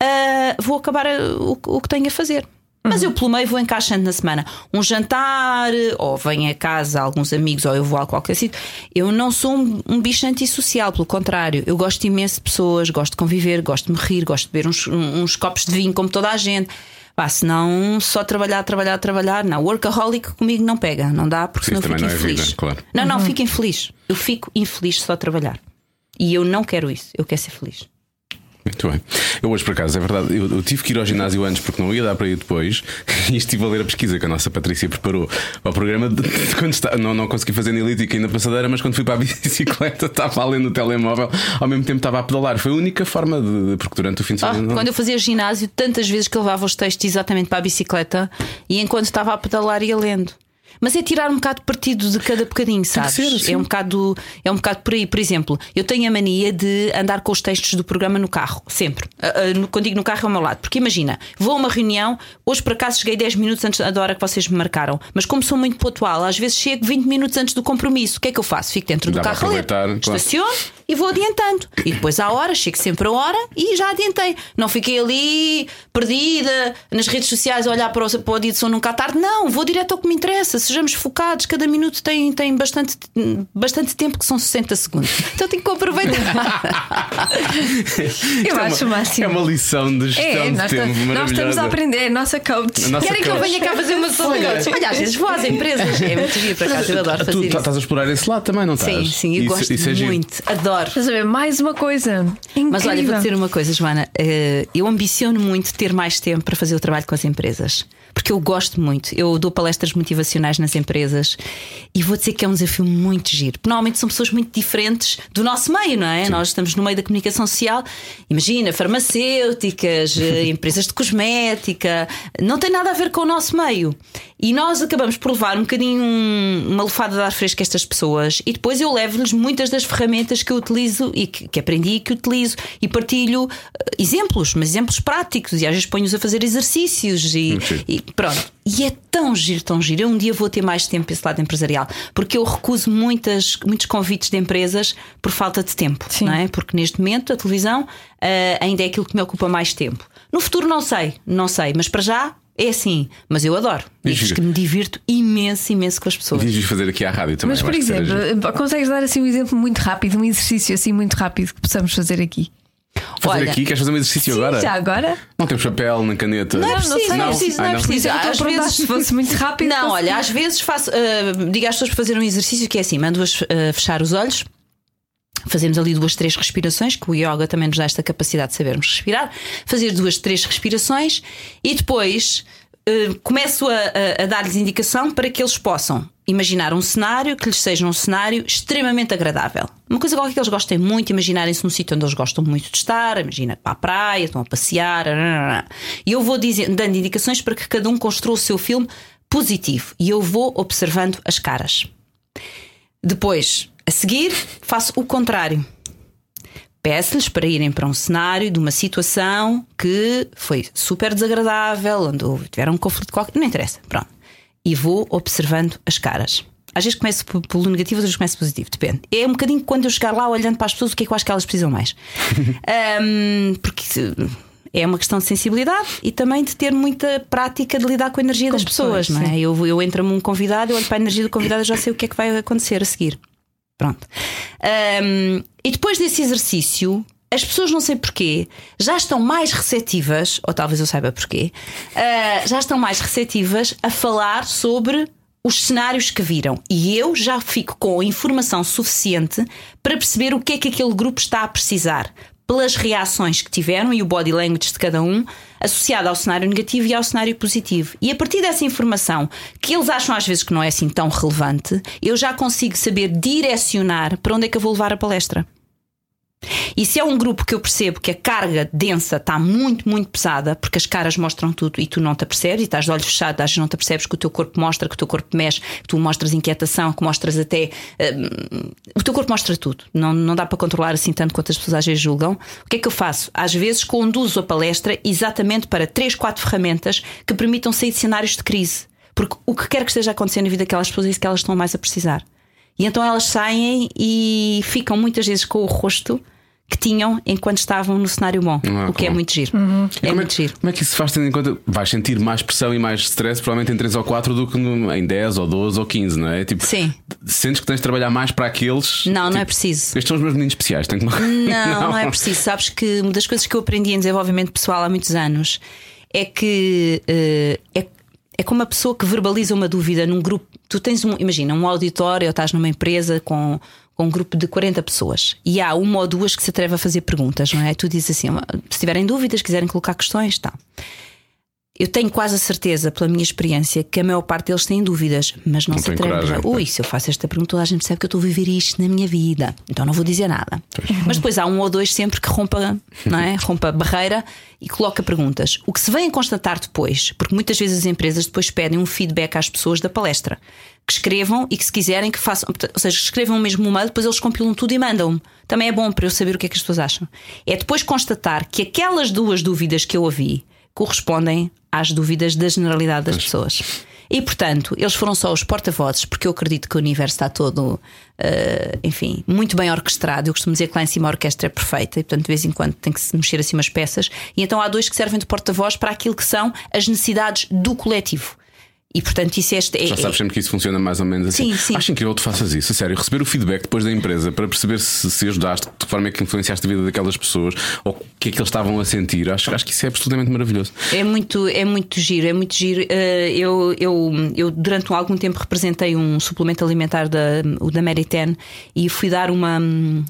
ah, vou acabar o, o que tenho a fazer. Mas eu pelo meio vou encaixando na semana um jantar, ou venho a casa alguns amigos, ou eu vou a qualquer sítio. Eu não sou um, um bicho antissocial, pelo contrário, eu gosto imenso de pessoas, gosto de conviver, gosto de me rir, gosto de beber uns, uns copos de vinho como toda a gente. Pá, senão só trabalhar, trabalhar, trabalhar. Não, workaholic comigo não pega, não dá, porque Sim, senão fico não é infeliz. vida, claro. Não, não, fico infeliz. Eu fico infeliz só a trabalhar. E eu não quero isso, eu quero ser feliz. Muito bem. Eu hoje, por acaso, é verdade, eu, eu tive que ir ao ginásio antes porque não ia dar para ir depois e estive a ler a pesquisa que a nossa Patrícia preparou ao programa de, de quando está, não, não consegui fazer analítica ainda passadeira, mas quando fui para a bicicleta estava ali no telemóvel, ao mesmo tempo estava a pedalar. Foi a única forma de. Porque durante o fim de Ah, semana. não- quando eu fazia ginásio, tantas vezes que levava os textos exatamente para a bicicleta e enquanto estava a pedalar ia lendo. Mas é tirar um bocado de partido de cada bocadinho, sabes? ser assim. é, um bocado, é um bocado por aí. Por exemplo, eu tenho a mania de andar com os textos do programa no carro, sempre. Ah, no- Quando digo no carro é ao meu lado. Porque imagina, vou a uma reunião, hoje por acaso cheguei 10 minutos antes da hora que vocês me marcaram, mas como sou muito pontual, às vezes chego 20 minutos antes do compromisso. O que é que eu faço? Fico dentro do Dá carro ler. Estaciono e vou adiantando. E depois à hora, chego sempre a hora e já adiantei. Não fiquei ali perdida nas redes sociais a olhar para o, para o dia de som nunca à tarde. Não, vou direto ao que me interessa. Sejamos focados, cada minuto tem, tem bastante, bastante tempo, que são 60 segundos. Então tenho que aproveitar. Eu é acho o uma, máximo. é uma lição de gestão É, de nós, tempo nós estamos a aprender, é a nossa coach. Nossa Querem que eu coach. venha cá fazer uma Olha. Olha, Olha, às vezes vou às empresas. É muito giro, por acaso. Eu adoro Tu fazer tá- isso. estás a explorar esse lado também, não estás? Sim, sim, eu Isso- gosto isso é giro. muito. Adoro. Estás a ver? Mais uma coisa. Incrível. Mas olha, vou dizer uma coisa, Joana. eh, eu ambiciono muito ter mais tempo para fazer o trabalho com as empresas. Porque eu gosto muito. Eu dou palestras motivacionais nas empresas e vou dizer que é um desafio muito giro. Porque normalmente são pessoas muito diferentes do nosso meio, não é? Nós estamos no meio da comunicação social. Imagina, farmacêuticas, eh, empresas de cosmética. Não tem nada a ver com o nosso meio. E nós acabamos por levar um bocadinho um- uma lefada de ar fresco a estas pessoas e depois eu levo-lhes muitas das ferramentas que eu utilizo e que, que aprendi e que utilizo e partilho eh, exemplos, mas exemplos práticos e às vezes ponho-os a fazer exercícios e, e pronto. E é tão giro, tão giro. Eu um dia vou ter mais tempo para esse lado empresarial porque eu recuso muitas, muitos convites de empresas por falta de tempo, Sim. não é? Porque neste momento a televisão eh, ainda é aquilo que me ocupa mais tempo. No futuro não sei, não sei, mas para já é assim. Mas eu adoro. Giro. que me divirto imenso, imenso com as pessoas. Devias fazer aqui à rádio também. Mas, por exemplo, consegues dar assim um exemplo muito rápido, um exercício assim muito rápido que possamos fazer aqui? fazer olha, aqui, queres fazer um exercício agora? Já agora? Não temos papel, nem caneta. Não é Não, não preciso, sei. não é preciso, não Ai, é não. preciso. É que Às estou a perguntar, vezes se fosse muito rápido. Não, olha, às vezes faço, ah, digo às pessoas para fazerem um exercício que é assim: mando-as ah, fechar os olhos. Fazemos ali duas, três respirações, que o yoga também nos dá esta capacidade de sabermos respirar. Fazer duas, três respirações e depois ah, começo a, a- a dar-lhes indicação para que eles possam imaginar um cenário que lhes seja um cenário extremamente agradável. Uma coisa qualquer que eles gostem muito, imaginarem-se num sítio onde eles gostam muito de estar, imagina para a praia, estão a passear. E eu vou dizer, dando indicações para que cada um construa o seu filme positivo. E eu vou observando as caras. Depois, a seguir, faço o contrário. Peço-lhes para irem para um cenário de uma situação que foi super desagradável, onde houve- tiveram um conflito qualquer, não interessa, pronto. E vou observando as caras. Às vezes começo pelo negativo, às vezes começo positivo, depende. É um bocadinho quando eu chegar lá olhando para as pessoas, o que é que eu acho que elas precisam mais. Ahm, porque é uma questão de sensibilidade e também de ter muita prática de lidar com a energia das pessoas, pessoas, não é? sim. Eu, eu entro-me um convidado, eu olho para a energia do convidado e já sei o que é que vai acontecer a seguir. Pronto. Ahm, e depois desse exercício, as pessoas, não sei porquê, já estão mais receptivas, ou talvez eu saiba porquê, ah, já estão mais receptivas a falar sobre os cenários que viram. E eu já fico com informação suficiente para perceber o que é que aquele grupo está a precisar. Pelas reações que tiveram e o body language de cada um, associado ao cenário negativo e ao cenário positivo. E a partir dessa informação, que eles acham às vezes que não é assim tão relevante, eu já consigo saber direcionar para onde é que eu vou levar a palestra. E se é um grupo que eu percebo que a carga densa está muito, muito pesada, porque as caras mostram tudo e tu não te apercebes, e estás de olhos fechados, às vezes não te apercebes que o teu corpo mostra, que o teu corpo mexe, que tu mostras inquietação, que mostras até. hum, o teu corpo mostra tudo. Não, não dá para controlar assim tanto quanto as pessoas às vezes julgam. O que é que eu faço? Às vezes conduzo a palestra exatamente para três, quatro ferramentas que permitam sair de cenários de crise. Porque o que quer que esteja acontecendo na vida daquelas pessoas é isso que elas estão mais a precisar. E então elas saem e ficam muitas vezes com o rosto que tinham enquanto estavam no cenário bom. Ah, o que é muito giro. E É como, é, muito giro. como é que isso se faz tendo em conta? Vais sentir mais pressão e mais stress, provavelmente em 3 ou 4 do que em 10 ou 12 ou 15, não é? Tipo, Sim. Sentes que tens de trabalhar mais para aqueles. Não, não é tipo, preciso. Estes são os meus meninos especiais, tenho que Não, não, é preciso. Sabes que uma das coisas que eu aprendi em desenvolvimento pessoal há muitos anos é que eh, é, é como uma pessoa que verbaliza uma dúvida num grupo. Tu tens um, imagina, um auditório ou estás numa empresa com com um grupo de 40 pessoas e há uma ou duas que se atreve a fazer perguntas, não é? Tu dizes assim: se tiverem dúvidas, quiserem colocar questões, tá. Eu tenho quase a certeza, pela minha experiência, que a maior parte deles têm dúvidas, mas não, Não se atrevem. Ui, pois. se eu faço esta pergunta, toda a gente sabe que eu estou a viver isto na minha vida, então não vou dizer nada. Mas depois há um ou dois sempre que rompa, não é? rompa a barreira e coloca perguntas. O que se vem a constatar depois, porque muitas vezes as empresas depois pedem um feedback às pessoas da palestra, que escrevam e que se quiserem que façam, ou seja, que escrevam mesmo um mail, depois eles compilam tudo e mandam-me. Também é bom para eu saber o que é que as pessoas acham. É depois constatar que aquelas duas dúvidas que eu ouvi correspondem às dúvidas da generalidade das pessoas. E portanto, eles foram só os porta-vozes, porque eu acredito que o universo está todo, eh, enfim, muito bem orquestrado. Eu costumo dizer que lá em cima a orquestra é perfeita e, portanto, de vez em quando tem que se mexer assim umas peças. E então há dois que servem de porta-voz para aquilo que são as necessidades do coletivo. E portanto, isso é. é Já sabes sempre que isso funciona mais ou menos assim. Sim, sim. Acho incrível que tu faças isso, a sério. Receber o feedback depois da empresa para perceber se, se ajudaste, de que forma é que influenciaste a vida daquelas pessoas ou o que é que eles estavam a sentir. Acho, acho que isso é absolutamente maravilhoso. É muito, é muito giro, é muito giro. Eh, Eu, eu, eu durante algum tempo representei um suplemento alimentar da, o da Meriten e fui dar uma,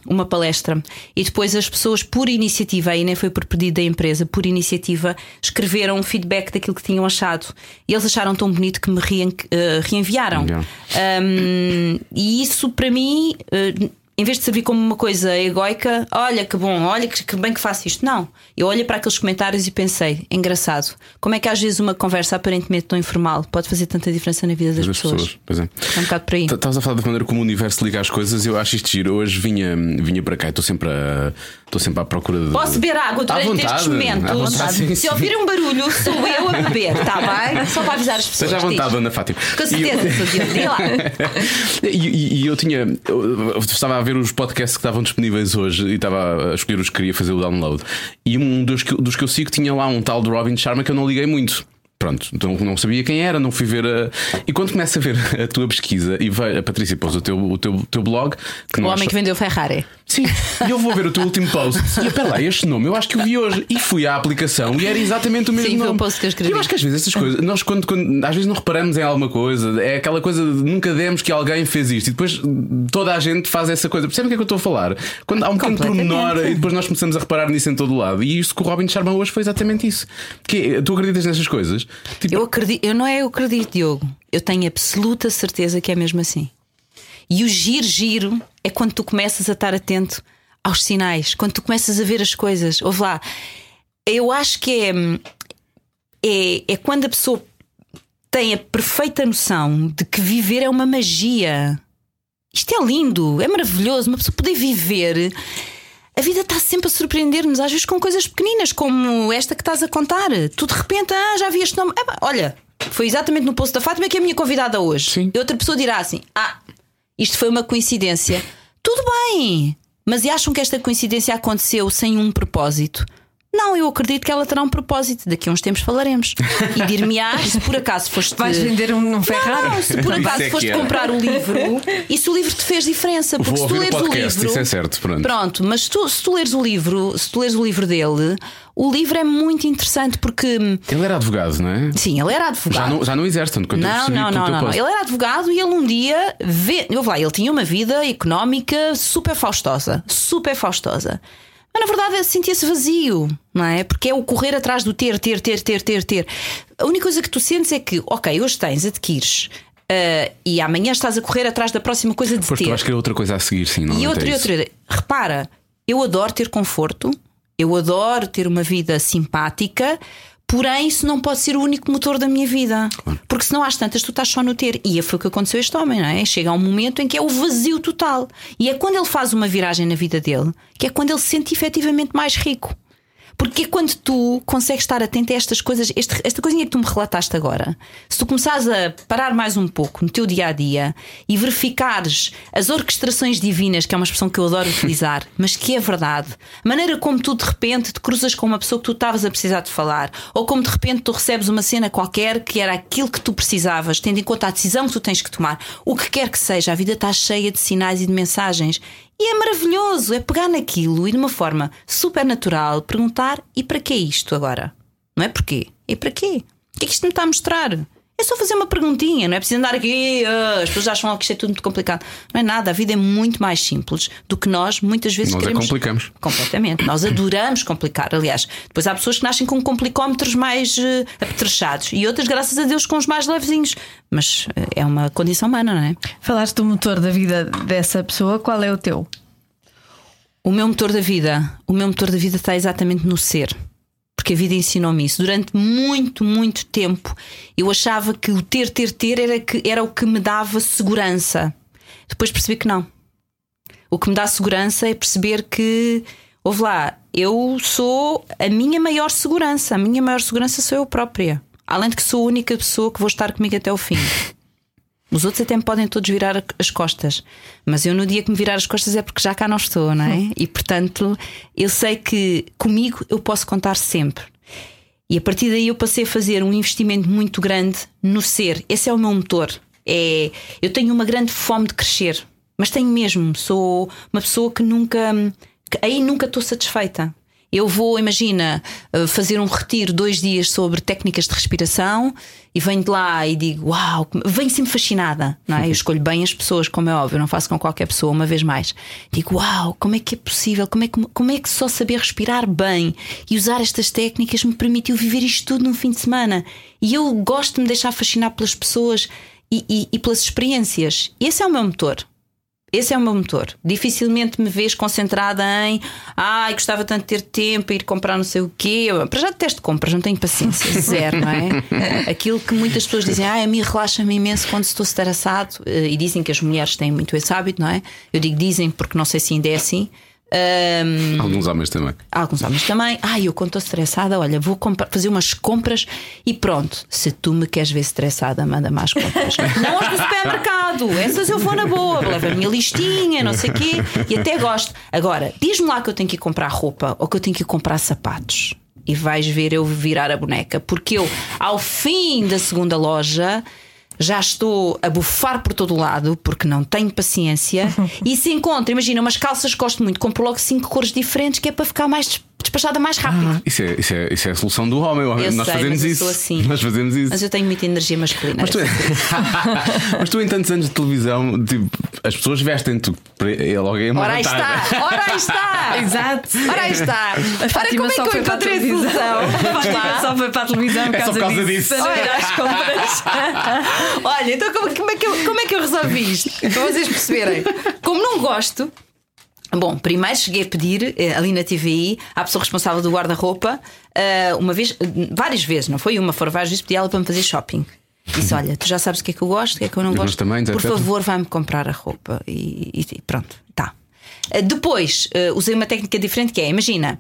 uma palestra. E depois as pessoas, por iniciativa, aí nem foi por pedido da empresa, por iniciativa, escreveram um feedback daquilo que tinham achado. E eles acharam tão bonito que me reen- eh, reenviaram. Enviaram. Um, e isso para mim, eh, em vez de servir como uma coisa egoica, olha que bom, olha que, que bem que faço isto. Não. Eu olhei para aqueles comentários e pensei, engraçado, como é que às vezes uma conversa aparentemente tão informal pode fazer tanta diferença na vida das, Das pessoas? Pois é. É um bocado por aí. Estavas a falar da maneira como o universo liga as coisas, eu acho isto giro. Hoje vinha, vinha para cá estou sempre, a, estou sempre à procura de. Posso beber água durante vontade, estes momentos? vontade, sim, Se sim. ouvirem um barulho, sou eu a beber, está bem? Só para avisar as pessoas. Seja à vontade, Diz. Ana Fátima. Com certeza, Diogo. Diga lá. E, e- e eu tinha. Eu, eu estava a ver os podcasts que estavam disponíveis hoje e estava a escolher os que queria fazer o download. E um dos que, dos que eu sigo tinha lá um tal de Robin Sharma que eu não liguei muito. Pronto, então não sabia quem era, não fui ver a. E quando começo a ver a tua pesquisa e vai, a Patrícia pôs o teu, o teu, teu blog. Que O homem que vendeu Ferrari. Sim, e eu vou ver o teu último post. E espera lá, este nome eu acho que o vi hoje. E fui à aplicação e era exatamente o mesmo Sim, foi o nome. post que eu escrevi. E eu acho que às vezes essas coisas, nós quando, quando- às vezes não reparamos em alguma coisa, é aquela coisa de nunca demos que alguém fez isto e depois toda a gente faz essa coisa. Percebem o que é que eu estou a falar? Quando há um pequeno pormenor e depois nós começamos a reparar nisso em todo o lado. E isto com o Robin Sharma hoje foi exatamente isso. Que tu acreditas nessas coisas? Tipo, Eu acredito, eu não é eu acredito, Diogo. Eu tenho absoluta certeza que é mesmo assim. E o giro, giro é quando tu começas a estar atento aos sinais, quando tu começas a ver as coisas. Ouve lá, eu acho que é, é, é quando a pessoa tem a perfeita noção de que viver é uma magia. Isto é lindo, é maravilhoso. Uma pessoa poder viver. A vida está sempre a surpreender-nos, às vezes com coisas pequeninas, como esta que estás a contar. Tu de repente, ah, já vi este nome. Olha, foi exatamente no posto da Fátima que é a minha convidada hoje. Sim. E outra pessoa dirá assim: Ah, isto foi uma coincidência. Tudo bem, mas e acham que esta coincidência aconteceu sem um propósito? Não, eu acredito que ela terá um propósito. Daqui a uns tempos falaremos. E dir-me-ás, se por acaso foste. Vais vender um, um Ferrari? Não, se por Isso acaso é foste é. comprar o livro e se o livro te fez diferença, porque Vou se tu ouvir o leres o podcast, livro. isso é certo, pronto. Pronto, mas tu- se tu leres o livro, se tu leres o livro dele, o livro é muito interessante porque ele era advogado, não é? sim, ele era Já advogado. não, já não exerce tanto quanto eu Não, percebi não, não, não, não. Ele era advogado e ele um dia vê, eu lá, ele tinha uma vida económica super faustosa, super faustosa. Mas na verdade sentia-se vazio, não é? Porque é o correr atrás do ter, ter, ter, ter, ter, ter. A única coisa que tu sentes é que, ok, hoje tens, adquires, ah, e amanhã estás a correr atrás da próxima coisa de Pois ter. tu vais querer outra coisa a seguir, sim. E normalmente outra, é e outra, repara, eu adoro ter conforto, eu adoro ter uma vida simpática, porém isso não pode ser o único motor da minha vida. Porque senão às tantas tu estás só no ter. E foi o que aconteceu a este homem, não é? Chega a um momento em que é o vazio total. E é quando ele faz uma viragem na vida dele que é quando ele se sente efetivamente mais rico. Porque é quando tu consegues estar atento a estas coisas, este- esta coisinha que tu me relataste agora, se tu começares a parar mais um pouco no teu dia a dia e verificares as orquestrações divinas, que é uma expressão que eu adoro utilizar, mas que é verdade, a maneira como tu de repente te cruzas com uma pessoa que tu estavas a precisar de falar, ou como de repente tu recebes uma cena qualquer que era aquilo que tu precisavas, tendo em conta a decisão que tu tens que tomar, o que quer que seja, a vida está cheia de sinais e de mensagens. E é maravilhoso, é pegar naquilo e de uma forma super natural perguntar: e para que isto agora? Não é porquê? É para quê? O que é que isto me está a mostrar? É só fazer uma perguntinha, não é preciso andar aqui. ah, as pessoas acham que isto é tudo muito complicado. Não é nada, a vida é muito mais simples do que nós muitas vezes Nós queremos. complicamos. Completamente. Nós adoramos complicar. Aliás, depois há pessoas que nascem com complicómetros mais uh, apetrechados e outras, graças a Deus, com os mais levezinhos. Mas eh, é uma condição humana, não é? Falaste do motor da vida dessa pessoa, qual é o teu? O meu motor da vida, o meu motor da vida está exatamente no ser. Porque a vida ensinou-me isso. Durante muito, muito tempo eu achava que o ter, ter, ter era, que, era o que me dava segurança. Depois percebi que não. O que me dá segurança é perceber que, ouve lá, eu sou a minha maior segurança. A minha maior segurança sou eu própria. Além de que sou a única pessoa que vou estar comigo até o fim. Os outros até me podem todos virar as costas, mas eu no dia que me virar as costas é porque já cá não estou, não é? E portanto, eu sei que comigo eu posso contar sempre. E a partir daí eu passei a fazer um investimento muito grande no ser. Esse é o meu motor. É, eu tenho uma grande fome de crescer, mas tenho mesmo. Sou uma pessoa que nunca. que aí nunca estou satisfeita. Eu vou, imagina, eh, fazer um retiro dois dias sobre técnicas de respiração e venho de lá e digo, uau, venho sempre fascinada, não é? Eu escolho bem as pessoas, como é óbvio, não faço com qualquer pessoa, uma vez mais. Digo, uau, como é que é possível? Como é que, como é que só saber respirar bem e usar estas técnicas me permitiu viver isto tudo num fim de semana? E eu gosto de me deixar fascinar pelas pessoas e, e, e pelas experiências. Esse é o meu motor. Esse é o meu motor. Dificilmente me vês concentrada em ai, gostava tanto de ter tempo a ir comprar não sei o quê. Para já detesto compras, não tenho paciência. Zero, não é? Aquilo que muitas pessoas dizem, ai, a mim relaxa-me imenso quando estou estressado. eh, E dizem que as mulheres têm muito esse hábito, não é? Eu digo dizem porque não sei se ainda é assim. Ahm, Alguns homens também. Alguns homens também. Ai, eu quando estou estressada, olha, vou fazer umas compras e pronto. Se tu me queres ver estressada, manda mais compras. não as do supermercado. Essas eu vou na boa. Levo a minha listinha, não sei o quê. E até gosto. Agora, diz-me lá que eu tenho que ir comprar roupa ou que eu tenho que ir comprar sapatos. E vais ver eu virar a boneca. Porque eu, ao fim da segunda loja. Já estou a bufar por todo o lado porque não tenho paciência. e se encontro, imagina, umas calças que gosto muito, compro logo cinco cores diferentes que é para ficar mais despachada mais rápido. Isso é, isso, é, isso é a solução do homem. Eu Nós sei, fazemos mas eu isso. sou assim. Nós fazemos isso. Mas eu tenho muita energia masculina. Mas tu, mas tu, em tantos anos de televisão, tipo, as pessoas vestem-te. É logo uma Ora aí está! Ora aí está! Exato. Ora aí está! Ora, Fátima como é que eu foi para a encontrei a televisão. Só foi para a televisão por É causa, por causa disso. disso. Para ir às compras. Olha, então como, como é que eu, como é que eu resolvi isto? Para vocês perceberem. Como não gosto. Bom, primeiro cheguei a pedir eh, ali na TVI à pessoa responsável do guarda-roupa, eh, uma vez, eh, várias vezes, não foi uma, foram várias vezes, pedi ela para me fazer shopping. Disse: Olha, tu já sabes o que é que eu gosto, o que é que eu não os gosto. tamanhos, Por favor, vai-me comprar a roupa. E, e- pronto, tá. Depois usei uma técnica diferente que é: imagina,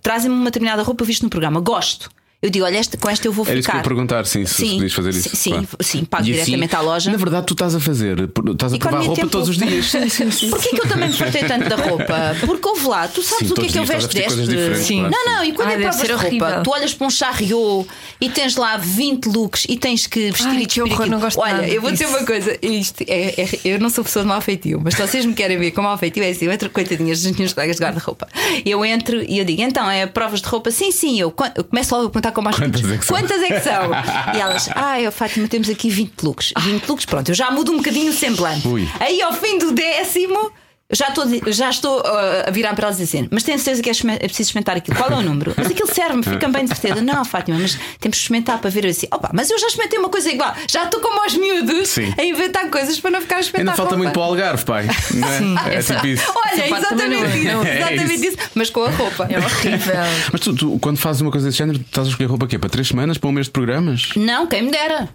trazem-me uma determinada roupa visto no programa, gosto. Eu digo: Olha, esta, com esta eu vou Era isso que eu ficar. ia perguntar, sim, se Sim, podias fazer isso. sim, sim, claro. sim, pago E assim, diretamente à loja. Na verdade, tu estás a fazer, estás a provar roupa tempo. todos os dias. Porquê que eu também me fartei tanto da roupa? Porque houve lá, tu sabes Sim, o que é que eu vesto deste? Sim. claro. Não, não, e quando Ai, é provas de roupa, tu olhas para um charriot e tens lá 20 looks e tens que vestir Ai, e que horror, não gosto Olha, nada eu vou dizer uma coisa, isto é, é- eu não sou pessoa de mau feitio, mas se vocês me querem ver com mau feitio, é assim, eu entro coitadinhas das minhas colegas de guarda-roupa. Eu entro e eu digo, então, é provas de roupa? Sim, sim, eu, eu começo logo a perguntar com mais Quantas é? Quantas é que são? E elas, ah, eu, Fátima, temos aqui 20 looks. 20 looks, pronto, eu já mudo um bocadinho o semblante. Ui. Aí ao fim do décimo. Já estou, já estou uh, a virar para elas e dizer, mas tenho certeza que é, é preciso experimentar aquilo. Qual é o número? Mas aquilo serve-me, fica bem de certeza. Não, Fátima, mas temos que experimentar para ver assim. Opa, mas eu já experimentei uma coisa igual. Já estou como aos miúdos Sim. a inventar coisas para não ficar a experimentar. Ainda falta muito para o Algarve, pai. Não é? Sim, é tipo isso. Olha, não exatamente é. isso. É Exatamente isso. isso. Mas com a roupa. É horrível. Mas tu, tu, quando fazes uma coisa desse género, estás a escolher roupa quê? Para três semanas? Para um mês de programas? Não, quem me dera.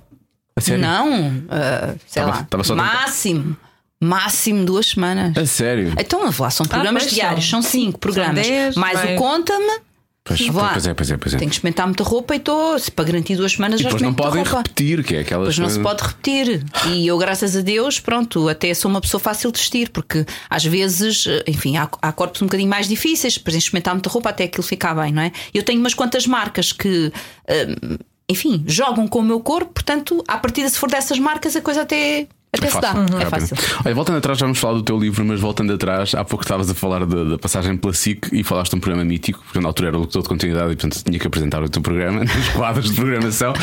A sério? Não, uh, sei Tava- lá. tava máximo. Máximo duas semanas. A sério? Então, vamos lá, são programas pois diários, são. são cinco programas. dez, mais vai. o conta-me. Pois, Vá lá. pois é, pois é, pois é. Tenho que experimentar muita roupa e estou. Se para garantir duas semanas E já depois não podem roupa. repetir, que é aquelas Pois não se pode repetir. E eu, graças a Deus, pronto, até sou uma pessoa fácil de vestir, porque às vezes, enfim, há, há corpos um bocadinho mais difíceis, por exemplo, experimentar muita roupa até aquilo ficar bem, não é? Eu tenho umas quantas marcas que. hum, enfim, jogam com o meu corpo, portanto, à partida, se for dessas marcas, a coisa até, Até se dá, Fácil, é rápido. fácil. Olha, voltando atrás, já vamos falar do teu livro, mas voltando atrás, há pouco estavas a falar da, da passagem pela SIC e falaste de um programa mítico, porque na altura era locutor de continuidade e portanto tinha que apresentar o teu programa nos quadros de programação.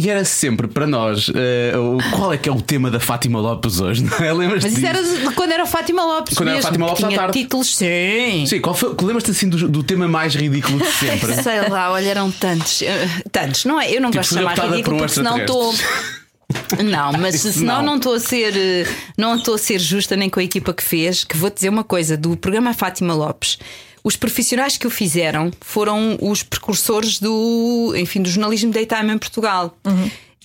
E era sempre para nós o- qual é que é o tema da Fátima Lopes hoje, não é? Lembras-te Mas isso era disso? de- quando era Fátima Lopes. Quando era mesmo, Fátima Lopes à tarde. títulos, sim. Sim, qual foi, lembras-te assim do, do tema mais ridículo de sempre? Sei lá, olha, eram tantos. eh, Tantos, não é? Eu não Tipo, gosto de chamar ridículo por um porque senão estou. Não, mas senão não. estou a ser não estou a ser justa nem com a equipa que fez, que vou dizer uma coisa do programa Fátima Lopes. Os profissionais que o fizeram foram os precursores do, enfim, do jornalismo daytime em Portugal.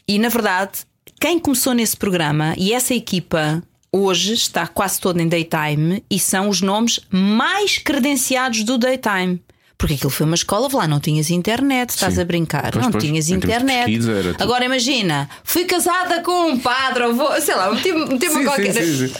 E na verdade, quem começou nesse programa e essa equipa hoje está quase toda em daytime e são os nomes mais credenciados do daytime. Porque aquilo foi uma escola, lá não tinhas internet, estás Sim. a brincar, Pois, não pois, tinhas internet. Agora imagina, fui casada com um padre, ou vou, sei lá, um tema Sim, qualquer. sim, sim, sim.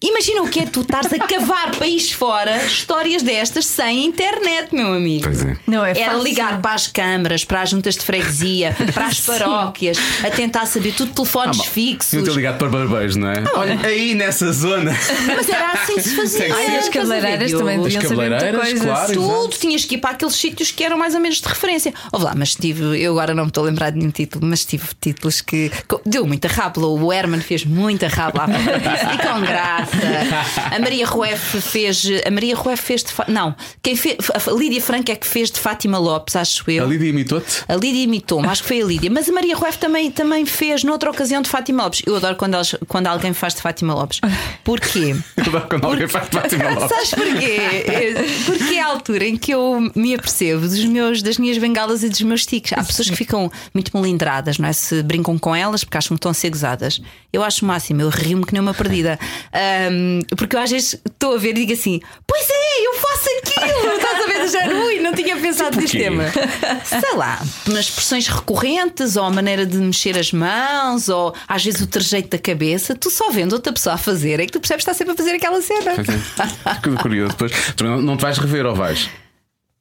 Imagina o que é tu estares a cavar país fora histórias destas sem internet, meu amigo. Pois é. Não é Era fácil. ligar para as câmaras, para as juntas de freguesia, para as paróquias, a tentar saber tudo telefones fixos. Tinham ter ligado para barbeiros, não é? Olha, aí nessa zona. Mas era assim que se fazia. Ai, as Estás a ver, cabeleireiras também deviam As saber muita coisa. claro. Tudo, tinhas que ir para aqueles sítios que eram mais ou menos de referência. Ouve lá, mas tive, eu agora não me estou a lembrar de nenhum título, mas tive títulos que deu muita rábula. O Herman fez muita rábula à volta disso, e com graça. A Maria Rueff fez. A Maria Rueff fez de. Fa- Não, quem fez. A Lídia Franca é que fez de Fátima Lopes, acho eu. A Lídia imitou-te? A Lídia imitou-me, acho que foi a Lídia. Mas a Maria Rueff também, também fez noutra ocasião de Fátima Lopes. Eu adoro quando, elas- quando alguém faz de Fátima Lopes. Porquê? Quando alguém faz Fátima Lopes. Sabes porquê? Porque é a altura em que eu me apercebo dos meus, das minhas bengalas e dos meus tiques. Há pessoas que ficam muito melindradas, não é? Se brincam com elas porque acham que estão a ser gozadas. Eu acho o máximo, eu rio-me que nem uma perdida. Ahm, porque eu às vezes estou a ver e digo assim: Pois é, eu faço aquilo! Estás a ver do género? Ui, não tinha pensado neste quê? tema. Sei lá, umas expressões recorrentes, ou a maneira de mexer as mãos, ou às vezes o trejeito da cabeça. Tu só vendo outra pessoa a fazer é que tu percebes que está sempre a fazer aquela cena. Pois é. Que curioso. Depois, tu não, não te vais rever ou vais?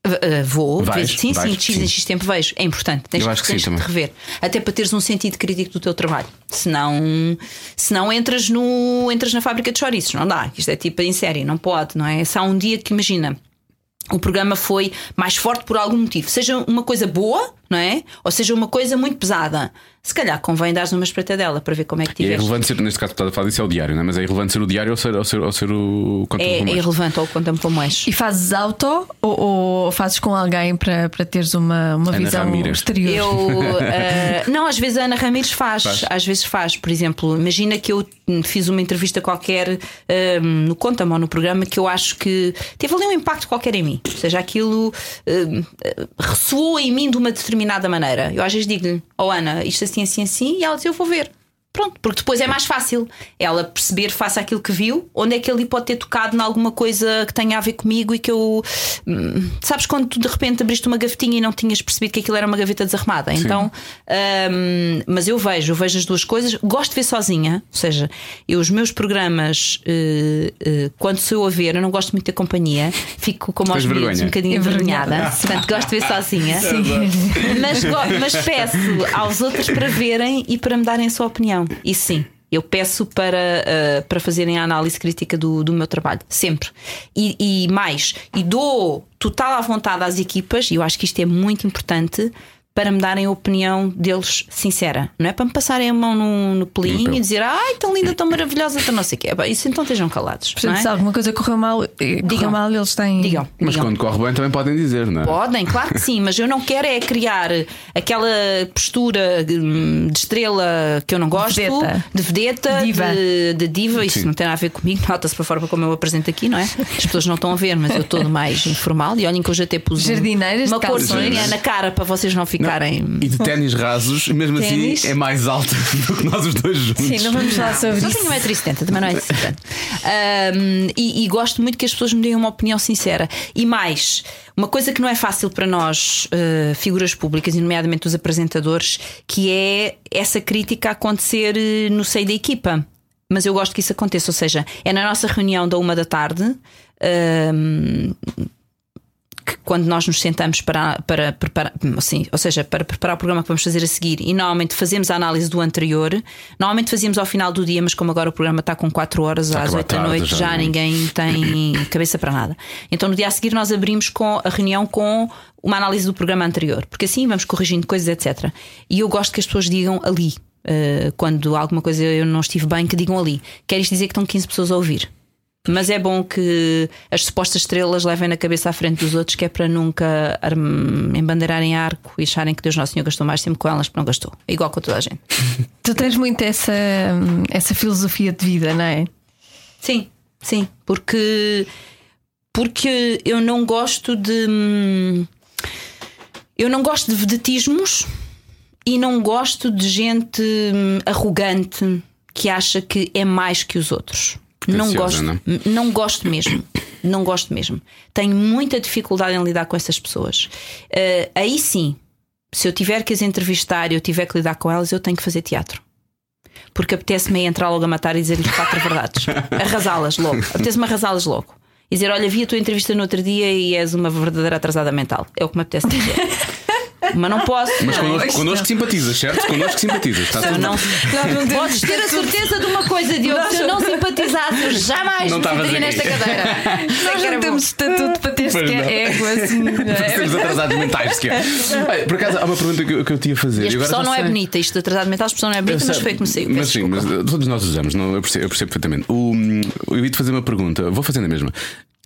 Uh, vou, Vais, sim, vais, sim, de X em X tempo vejo. É importante, tens, Eu acho que tens sim, também. rever. Até para teres um sentido crítico do teu trabalho. Senão, senão entras, no, entras na fábrica de chouriços. Não dá. Isto é tipo em série, não pode, não é? Há um dia que imagina. O programa foi mais forte por algum motivo, seja uma coisa boa, não é? Ou seja uma coisa muito pesada. Se calhar convém dar uma espreitadela para ver como é que E é tiveste. irrelevante ser, neste caso, estás a falar disso é o diário, não é? Mas é irrelevante ser o diário ou ser, ou ser, ou ser o conto É, é irrelevante ou conta-me como és. E fazes auto ou, ou fazes com alguém para, para teres uma, uma Ana visão Ramírez. exterior? Eu eh, não, às vezes a Ana Ramires faz, Faz. às vezes faz. Por exemplo, imagina que eu fiz uma entrevista qualquer eh, no Conta-me ou no programa que eu acho que teve ali um impacto qualquer em mim. Ou seja, aquilo eh, ressoou em mim de uma determinada maneira. Eu às vezes digo-lhe, oh Ana, isto assim, assim, assim, e ela diz, eu vou ver. Pronto, porque depois é mais fácil ela perceber, face àquilo que viu, onde é que ele pode ter tocado em alguma coisa que tenha a ver comigo e que eu. hum, Sabes quando tu de repente abriste uma gavetinha e não tinhas percebido que aquilo era uma gaveta desarrumada? Então, hum, mas eu vejo, eu vejo as duas coisas. Gosto de ver sozinha, ou seja, eu os meus programas, eh, eh, quando sou eu a ver, eu não gosto muito da companhia, fico como aos miúdos, um bocadinho Envergonhada. envergonhada. Portanto, gosto de ver sozinha. Mas, go- mas peço aos outros para verem e para me darem a sua opinião. E sim. Eu peço para, uh, para fazerem a análise crítica do, do meu trabalho, sempre. E, e mais, e dou total à vontade às equipas, e eu acho que isto é muito importante, para me darem a opinião deles sincera. Não é para me passarem a mão no, no pelinho e dizer ai, tão linda, tão maravilhosa, tão não sei o quê. Isso então estejam calados. Portanto, não é? se alguma coisa correu mal, eh, correu Digam. mal eles têm. Digam. Mas digam. quando corre bem também podem dizer, não é? Podem, claro que sim, mas eu não quero é criar aquela postura hum, de estrela que eu não gosto, Vedeta. de vedeta, Diva. De, de diva. Isso Sim. não tem nada a ver comigo, nota-se para fora como eu apresento aqui, não é? As pessoas não estão a ver, mas eu estou mais informal e olhem que eu já até pus Jardineiras uma corzinha na cara para vocês não ficarem. E de ténis rasos, mesmo Ténis. assim é mais alta do que nós os dois juntos. Sim, não vamos falar sobre Só isso. tenho 1,70m, também não é assim tanto. Ahm, e, e gosto muito que as pessoas me deem uma opinião sincera. E mais, uma coisa que não é fácil para nós, eh, figuras públicas, e nomeadamente os apresentadores, que é essa crítica acontecer eh, no seio da equipa. Mas eu gosto que isso aconteça, ou seja, é na nossa reunião da uma da tarde. ahm, que quando nós nos sentamos para, para preparar, assim, ou seja, para preparar o programa que vamos fazer a seguir e normalmente fazemos a análise do anterior, normalmente fazíamos ao final do dia, mas como agora o programa está com 4 horas Já às acaba 8 da noite, já já, não- ninguém tem cabeça para nada. Então no dia a seguir nós abrimos com a reunião com uma análise do programa anterior, porque assim vamos corrigindo coisas, etc. E eu gosto que as pessoas digam ali. eh, quando alguma coisa eu não estive bem, que digam ali. Quer isto dizer que estão 15 pessoas a ouvir. Mas é bom que as supostas estrelas levem na cabeça à frente dos outros, que é para nunca embandeirarem arco e acharem que Deus Nosso Senhor gastou mais tempo com elas, porque não gastou. É igual com toda a gente. Tu tens muito essa, essa filosofia de vida, não é? Sim, sim, porque porque eu não gosto de eu não gosto de vedetismos e não gosto de gente hum, arrogante que acha que é mais que os outros. Não gosto, não? N- não gosto mesmo. Não gosto mesmo. Tenho muita dificuldade em lidar com essas pessoas. Eh, aí sim, se eu tiver que as entrevistar e eu tiver que lidar com elas, eu tenho que fazer teatro. Porque apetece-me entrar logo a matar e dizer-lhes quatro verdades. Arrasá-las logo. Apetece-me arrasá-las logo. E dizer: Olha, vi a tua entrevista no outro dia e és uma verdadeira atrasada mental. É o que me apetece dizer. Mas não posso. Mas não é? connosco, connosco simpatizas, certo? Connosco simpatizas. Está tudo não, bem. Podes ter a certeza de uma coisa, Diogo. Se eu não simpatizasse, eu jamais Não me nesta cadeira. Nós que não temos estatuto para ter sequer não. ego assim. não é? Estamos atrasados mentais sequer. Por acaso, há uma pergunta que eu, que eu tinha a fazer. E a expressão não é bonita. Isto de atrasado mental, a expressão não é bonita, mas foi como saiu. Mas sim, mas todos nós usamos, não, eu, percebo, eu percebo perfeitamente. O, hum, eu ia te fazer uma pergunta, vou fazendo a mesma.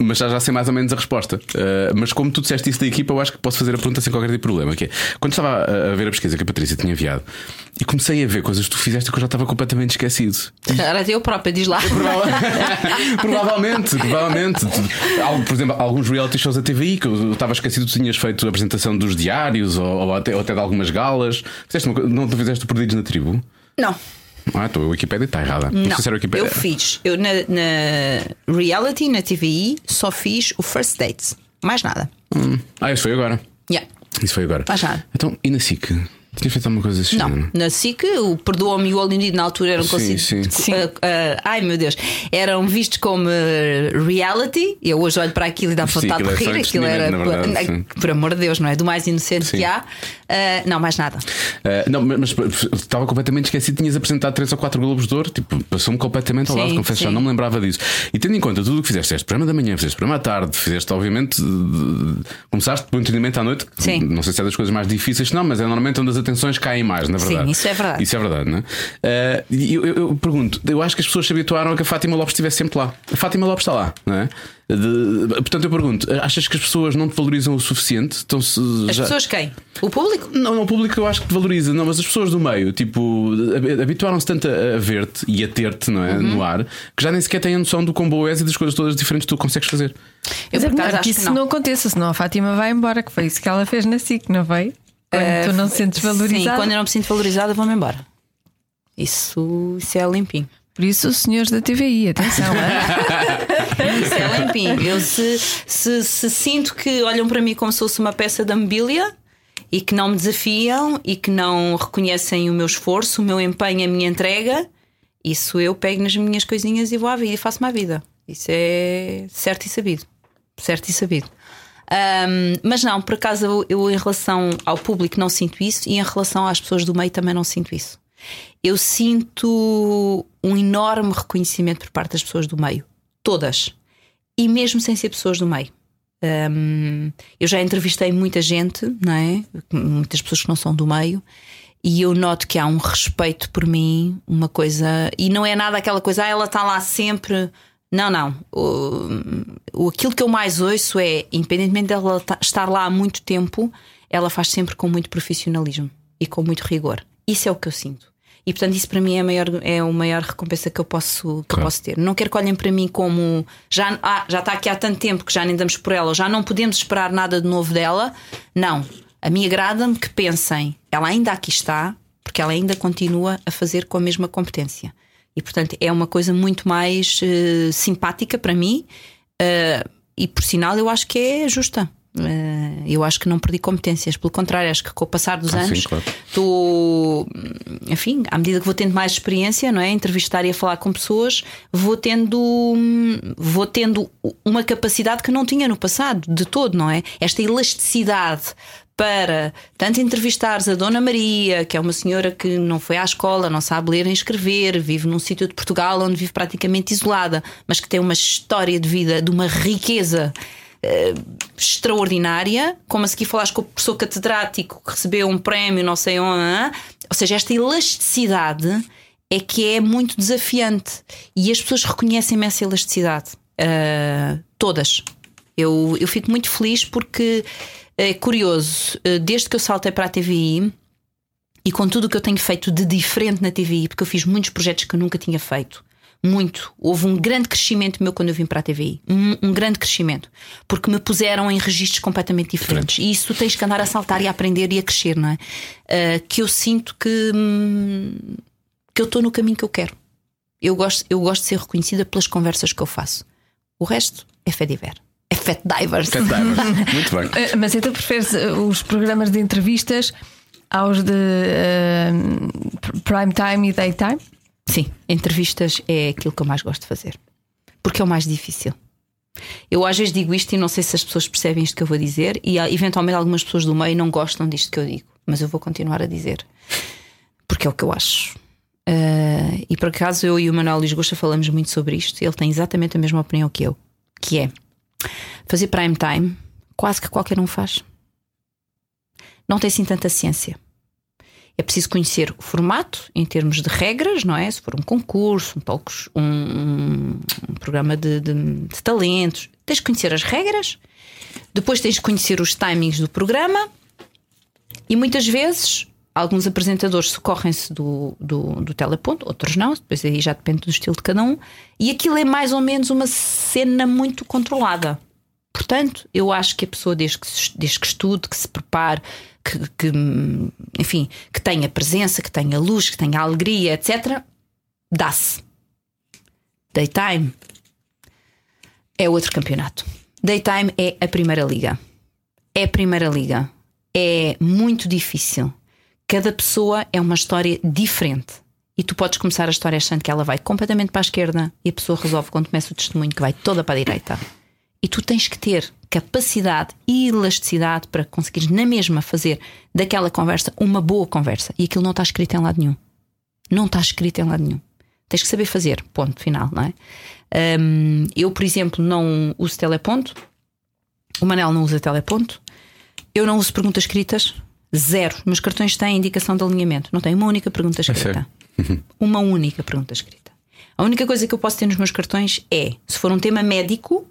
Mas já, já sei mais ou menos a resposta. Uh, mas como tu disseste isso da equipa, eu acho que posso fazer a pergunta sem qualquer tipo de problema. Que é, quando estava a, a ver a pesquisa que a Patrícia tinha enviado e comecei a ver coisas que tu fizeste que eu já estava completamente esquecido. Era eu própria, diz lá. provavelmente, provavelmente. Tu- algo, por exemplo, alguns reality shows da TVI que eu estava esquecido que tu tinhas feito a apresentação dos diários ou, ou até, ou até de algumas galas. Fizeste uma não te fizeste Perdidos na Tribo? Não. Ah, então a Wikipedia está errada. Não, se era a Wikipédia. eu fiz. Eu na, na reality, na TVI, só fiz o first date. Mais nada. Hum. Ah, isso foi agora. Yeah. Isso foi agora. Mais nada. Então, e na SIC? Tinhas feito alguma coisa assim? Não, na SIC, o Perdoa-me e o Need na altura eram Sim, considerados. sim. ah, ah, ai meu Deus, eram vistos como ah, reality. Eu hoje olho para aquilo e dá vontade de aquilo é rir. Aquilo era, verdade, por, amor de Deus, não é? Do mais inocente Sim. que há. Ah, não, mais nada. Ah, não, mas, mas estava completamente esquecido. Tinhas apresentado 3 ou 4 Globos de Ouro, tipo, passou-me completamente ao Sim, lado, confesso, já não me lembrava disso. E tendo em conta tudo o que fizeste, fizeste programa da manhã, fizeste programa à tarde, fizeste, obviamente, de- começaste por entretenimento à noite. Sim. Não sei se é das coisas mais difíceis, não, mas é normalmente onde as atenções caem mais, na Sim, verdade. isso é verdade. Isso é verdade, não é? E eu, eu- eu pergunto, eu acho que as pessoas se habituaram a que a Fátima Lopes estivesse sempre lá. A Fátima Lopes está lá, não é? De- portanto, eu pergunto, achas que as pessoas não te valorizam o suficiente? Estão-se As já- pessoas quem? O público? não, não, o público eu acho que te valoriza, não, mas as pessoas do meio, tipo, hab- habituaram-se tanto a a ver-te e a ter-te, não é? Uhum. No ar, que já nem sequer têm a noção do quão boa és e das coisas todas diferentes que tu consegues fazer. Mas é melhor que acho isso não. não. aconteça, senão a Fátima vai embora, que foi isso que ela fez na SIC, não foi? Quando tu não te sentes Sim, valorizada. quando eu não me sinto valorizada, vou-me embora. Isso, isso é limpinho. Por isso, os senhores da TVI, atenção. Isso é limpinho. Eu se, se, se sinto que olham para mim como se fosse uma peça de mobília e que não me desafiam e que não reconhecem o meu esforço, o meu empenho, a minha entrega, isso eu pego nas minhas coisinhas e vou à vida e faço-me à vida. Isso é certo e sabido. Certo e sabido. Ahm, mas não, por acaso eu, eu, em relação ao público, não sinto isso e em relação às pessoas do meio também não sinto isso. Eu sinto um enorme reconhecimento por parte das pessoas do meio, todas, e mesmo sem ser pessoas do meio. Hum, eu já entrevistei muita gente, não é? Muitas pessoas que não são do meio, e eu noto que há um respeito por mim, uma coisa, e não é nada aquela coisa, ah, ela está lá sempre. Não, não. O, aquilo que eu mais ouço é, independentemente dela ta- estar lá há muito tempo, ela faz sempre com muito profissionalismo e com muito rigor. Isso é o que eu sinto. E portanto, isso para mim é a maior, é a maior recompensa que eu posso, que eu Claro. posso ter. Não quero que olhem para mim como já, ah, já está aqui há tanto tempo que já nem damos por ela, ou já não podemos esperar nada de novo dela. Não. A mim agrada-me que pensem, ela ainda aqui está, porque ela ainda continua a fazer com a mesma competência. E portanto é uma coisa muito mais eh, simpática para mim eh, e por sinal eu acho que é justa. Eh, Eu acho que não perdi competências, pelo contrário, acho que com o passar dos Ah, anos claro. estou, enfim, à medida que vou tendo mais experiência, não é? Entrevistar e a falar com pessoas, vou tendo, vou tendo uma capacidade que não tinha no passado, de todo, não é? Esta elasticidade para tanto entrevistares a Dona Maria, que é uma senhora que não foi à escola, não sabe ler nem escrever, vive num sítio de Portugal onde vive praticamente isolada, mas que tem uma história de vida de uma riqueza eh, extraordinária, como a seguir falaste com o professor catedrático que recebeu um prémio, não sei onde, ou seja, esta elasticidade é que é muito desafiante e as pessoas reconhecem-me essa elasticidade. Eh, todas. Eu, eu fico muito feliz porque é curioso, eh, desde que eu saltei para a TVI e com tudo o que eu tenho feito de diferente na TVI, porque eu fiz muitos projetos que eu nunca tinha feito. Muito. Houve um grande crescimento meu quando eu vim para a TVI. Um, um grande crescimento. Porque me puseram em registros completamente diferentes. E isso tu tens que andar a saltar e a aprender e a crescer, não é? Ah, que eu sinto que, hum, que eu estou no caminho que eu quero. Eu gosto, eu gosto de ser reconhecida pelas conversas que eu faço. O resto é fé diver. É fat divers. Cat Divers. Muito bem. Eh, Mas então preferes eh, os programas de entrevistas aos de eh, prime time e daytime? Sim, entrevistas é aquilo que eu mais gosto de fazer. Porque é o mais difícil. Eu às vezes digo isto e não sei se as pessoas percebem isto que eu vou dizer, e eventualmente algumas pessoas do meio não gostam disto que eu digo, mas eu vou continuar a dizer. Porque é o que eu acho. Ah, e por acaso eu e o Manuel Lisgocha falamos muito sobre isto, ele tem exatamente a mesma opinião que eu, que é fazer prime time, quase que qualquer um faz. Não tem assim tanta ciência. É preciso conhecer o formato em termos de regras, não é? Se for um concurso, um, talk, sh- um, um- um programa de, de- de talentos, tens de conhecer as regras, depois tens de conhecer os timings do programa e muitas vezes alguns apresentadores socorrem-se do, do, do teleponto, outros não, depois aí já depende do estilo de cada um, e aquilo é mais ou menos uma cena muito controlada. Portanto, eu acho que a pessoa, desde que, desde que estude, que se prepare, que, que, enfim, que tenha presença, que tenha luz, que tenha alegria, etc., dá-se. Daytime é outro campeonato. Daytime é a primeira liga. É a primeira liga. É muito difícil. Cada pessoa é uma história diferente. E tu podes começar a história achando que ela vai completamente para a esquerda e a pessoa resolve quando começa o testemunho que vai toda para a direita. E tu tens que ter capacidade e elasticidade para conseguires na mesma fazer daquela conversa uma boa conversa. E aquilo não está escrito em lado nenhum. Não está escrito em lado nenhum. Tens que saber fazer, ponto final, não é? Hum, eu, por exemplo, não uso teleponto. O Manel não usa teleponto. Eu não uso perguntas escritas. Zero. Os meus cartões têm indicação de alinhamento. Não tem uma única pergunta escrita. Uma única pergunta escrita. A única coisa que eu posso ter nos meus cartões é, se for um tema médico,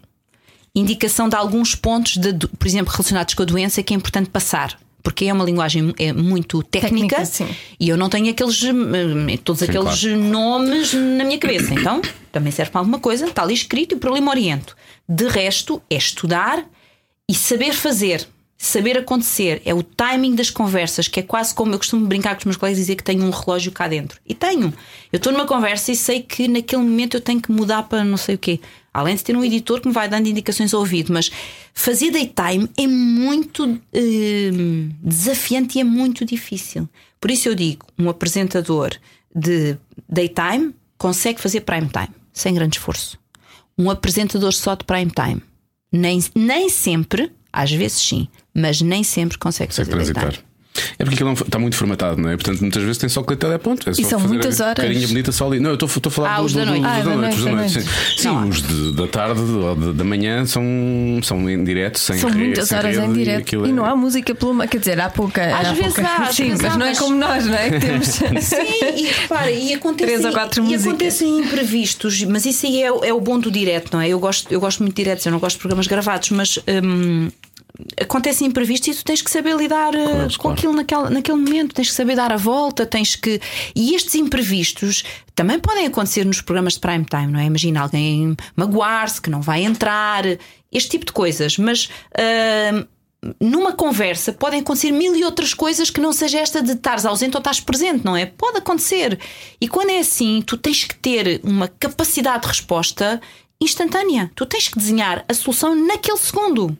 indicação de alguns pontos, de, por exemplo, relacionados com a doença, que é importante passar. Porque é uma linguagem é muito técnica, Técnica, sim. e eu não tenho aqueles hum, todos aqueles nomes na minha cabeça. Então, também serve para alguma coisa, está ali escrito e por ali me oriento. De resto, é estudar e saber fazer, saber acontecer. É o timing das conversas, que é quase como eu costumo brincar com os meus colegas e dizer que tenho um relógio cá dentro. E tenho. Eu estou numa conversa e sei que naquele momento eu tenho que mudar para não sei o quê. Além de ter um editor que me vai dando indicações ao ouvido, mas fazer daytime é muito eh, desafiante e é muito difícil. Por isso eu digo: um apresentador de daytime consegue fazer prime time, sem grande esforço. Um apresentador só de prime time, nem, nem sempre, às vezes sim, mas nem sempre consegue Consegue fazer transitar. daytime. É porque aquilo não- está muito formatado, não é? Portanto, muitas vezes tem só que ler teleponto. É só são muitas a horas. Carinha bonita só ali. Não, eu estou estou a falar Ah, do- os da do- do- noite. dos Ah, da da noite. os da noite, da Sim, Sim, os de- da tarde ou de- da manhã são, são em direto, sem São re- muitas sem horas rede, em e direto. E é- não há música pelo. Quer dizer, há pouca. Às há vezes pouca. há, às Sim, vezes mas há, não é mas- como nós, não é? Que temos. Sim, e repara, e acontecem, e acontecem imprevistos, mas isso aí é, o- é o bom do direto, não é? Eu gosto, eu gosto muito de diretos, eu não gosto de programas gravados, mas hum, acontecem imprevistos e tu tens que saber lidar eh, eles, com claro. aquilo naquele, naquele momento, tens que saber dar a volta, tens que. E estes imprevistos também podem acontecer nos programas de prime time, não é? Imagina alguém magoar-se, que não vai entrar, este tipo de coisas, mas. hum, numa conversa podem acontecer mil e outras coisas que não seja esta de estares ausente ou estás presente, não é? Pode acontecer. E quando é assim, tu tens que ter uma capacidade de resposta instantânea. Tu tens que desenhar a solução naquele segundo.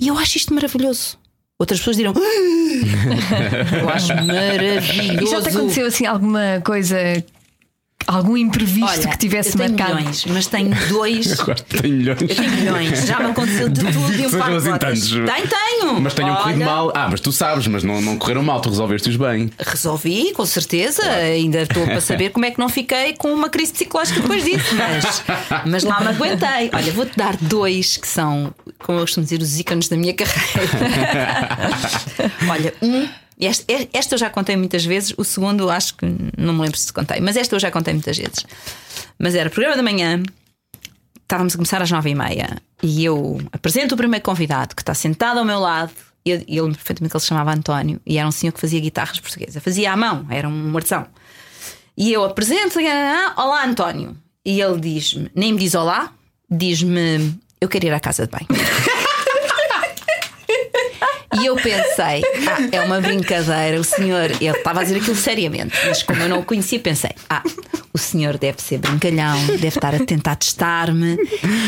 E eu acho isto maravilhoso. Outras pessoas dirão. "Ah!" eu acho maravilhoso. E já te aconteceu assim alguma coisa, algum imprevisto Olha, que tivesse eu tenho marcado? milhões, mas tenho dois. Agora tenho milhões. Eu tenho milhões, já me aconteceu de tudo Duvido e um par de assim tantos. Tenho, tenho. Mas tenham corrido Olha, mal. Ah, mas tu sabes, mas não, não correram mal, tu resolveste-os bem. Resolvi, com certeza. Ainda estou para saber como é que não fiquei com uma crise psicológica depois disso, mas, mas lá me aguentei. Olha, vou-te dar dois que são, como eu costumo dizer, os ícones da minha carreira. Olha, um. Este, esta eu já contei muitas vezes, o segundo acho que não me lembro se contei, mas esta eu já contei muitas vezes. Mas era programa da manhã, estávamos a começar às nove e meia e eu apresento o primeiro convidado que está sentado ao meu lado. E eu, eu lembro perfeitamente que ele se chamava António e era um senhor que fazia guitarras portuguesas, fazia à mão, era um artesão. E eu apresento, ah, olá António. E ele diz-me, nem me diz olá, diz-me, eu quero ir à casa de banho. E eu pensei, ah, é uma brincadeira, o senhor, ele estava a dizer aquilo seriamente, mas como eu não o conhecia, pensei, ah, o senhor deve ser brincalhão, deve estar a tentar testar-me.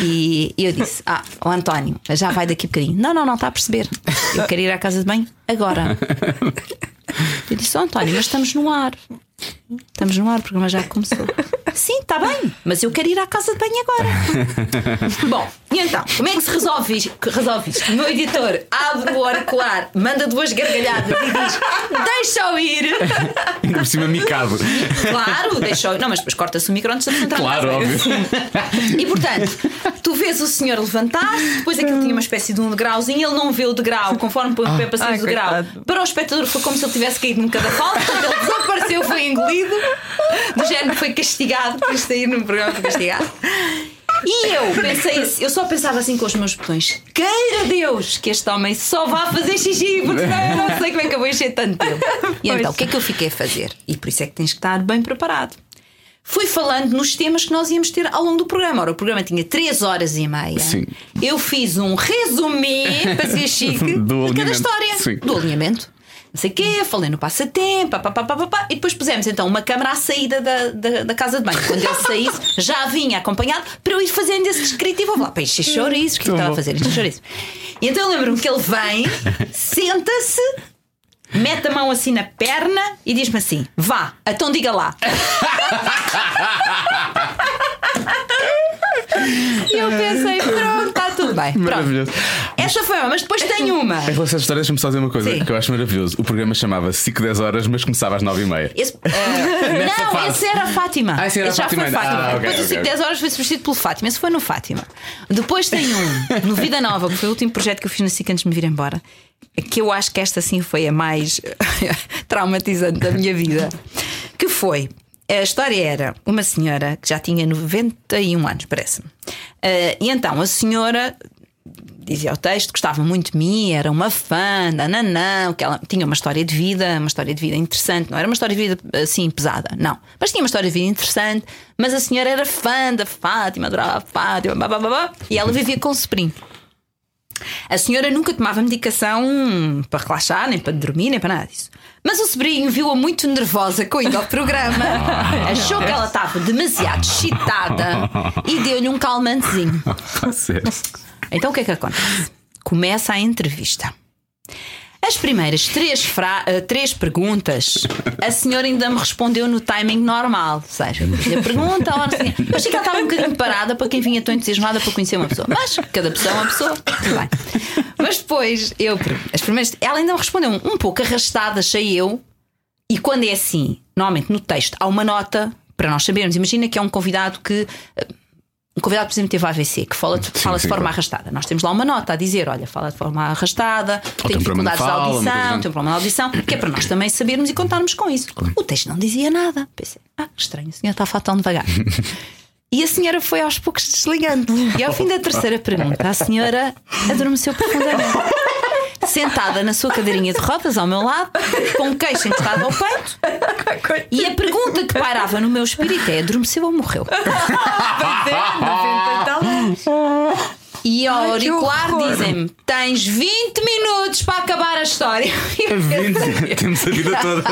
E eu disse, ah, o António, já vai daqui a bocadinho. Não, não, não, está a perceber. Eu quero ir à casa de banho agora. Eu disse, oh, António, mas estamos no ar. Estamos no ar, o programa já começou. Sim, está bem, mas eu quero ir à casa de banho agora. Bom, e então, como é que se resolve isto? Resolve isto? O meu editor abre o auricular, manda duas gargalhadas e diz: Deixa-o ir. Ainda por cima, micado. Claro, deixa-o ir. Não, mas depois corta-se o micro antes de entrar Claro, óbvio. E portanto, tu vês o senhor levantar-se, depois aquilo tinha uma espécie de um degrauzinho, ele não vê o degrau, conforme põe o pé para cima do degrau. coitado. Para o espectador foi como se ele tivesse caído num cadafalso, portanto, ele desapareceu, foi engolido, do género foi castigado, por sair no programa foi castigado. E eu pensei, assim- eu só pensava assim com os meus botões: queira Deus que este homem só vá fazer xixi, porque senão eu não sei como é que eu vou encher tanto tempo. E Pois. então, o que é que eu fiquei a fazer? E por isso é que tens que estar bem preparado. Fui falando nos temas que nós íamos ter ao longo do programa. Ora, o programa tinha 3 horas e meia. Sim. Eu fiz um resumé para ser chique Do de cada história. Sim. Do alinhamento. Não sei o quê, falei no passatempo, pá, pá, pá, pá, e depois pusemos então uma câmara à saída da, da, da casa de banho. Quando ele saísse, já vinha acompanhado para eu ir fazendo esse descritivo. Eu vou lá, para encher chouriços, o que eu estava a fazer? Encher chouriços. E então eu lembro-me que ele vem, senta-se, mete a mão assim na perna e diz-me assim: vá, então diga lá. E eu pensei, pronto, tudo bem. Pronto. Maravilhoso. Essa foi uma, mas depois tenho uma. Em relação a essa história, deixa-me só dizer uma coisa Sim. que eu acho maravilhoso. O programa chamava 5, 10 horas, mas começava às 9 e meia. Esse, Nessa não, fase. esse era a Fátima. Ah, esse era a já Fátima foi ainda. Fátima. Ah, Depois o ok. 5 10 horas foi substituído pelo Fátima. Esse foi no Fátima. Depois tem um, no Vida Nova, que foi o último projeto que eu fiz na SIC antes de me vir embora. Que eu acho que esta sim foi a mais traumatizante da minha vida. Que foi. A história era uma senhora que já tinha 91 anos, parece-me. Eh, e então a senhora dizia o texto, gostava muito de mim, era uma fã, nananã, que ela tinha uma história de vida, uma história de vida interessante, não era uma história de vida assim pesada, não. Mas tinha uma história de vida interessante, mas a senhora era fã da Fátima, adorava a Fátima, blá, blá, blá, e ela vivia com sobrinho. A senhora nunca tomava medicação para relaxar, nem para dormir, nem para nada disso. Mas o sobrinho viu-a muito nervosa com ida ao programa, achou que ela estava demasiado excitada e deu-lhe um calmantezinho. Sério. Então o que é que acontece? Começa a entrevista. As primeiras três, fra- eh, três perguntas, a senhora ainda me respondeu no timing normal. Ou seja, a pergunta, a hora assim. Achei que ela estava um bocadinho parada para quem vinha tão entusiasmada para conhecer uma pessoa. Mas cada pessoa é uma pessoa. Tudo bem. Mas depois, eu, as primeiras, ela ainda me respondeu um, pouco arrastada, achei eu. E quando é assim, normalmente no texto há uma nota para nós sabermos. Imagina que é um convidado que. Um convidado, por exemplo, teve AVC, que fala, fala de sim, forma claro. arrastada. Nós temos lá uma nota a dizer: olha, fala de forma arrastada, tem tem de dificuldades de fala, audição, tem um problema de audição, que é para nós também sabermos e contarmos com isso. O texto não dizia nada. Pensei: ah, que estranho, a senhora está a falar tão devagar. E a senhora foi aos poucos desligando. E ao fim da terceira pergunta, a senhora adormeceu profundamente. Sentada na sua cadeirinha de rodas ao meu lado, com o queixo encostado ao peito, e a pergunta que pairava no meu espírito é: adormeceu ou morreu? Pois 90 e ao auricular horror. dizem-me: tens 20 minutos para acabar a história. E eu pensei- Temos a vida toda.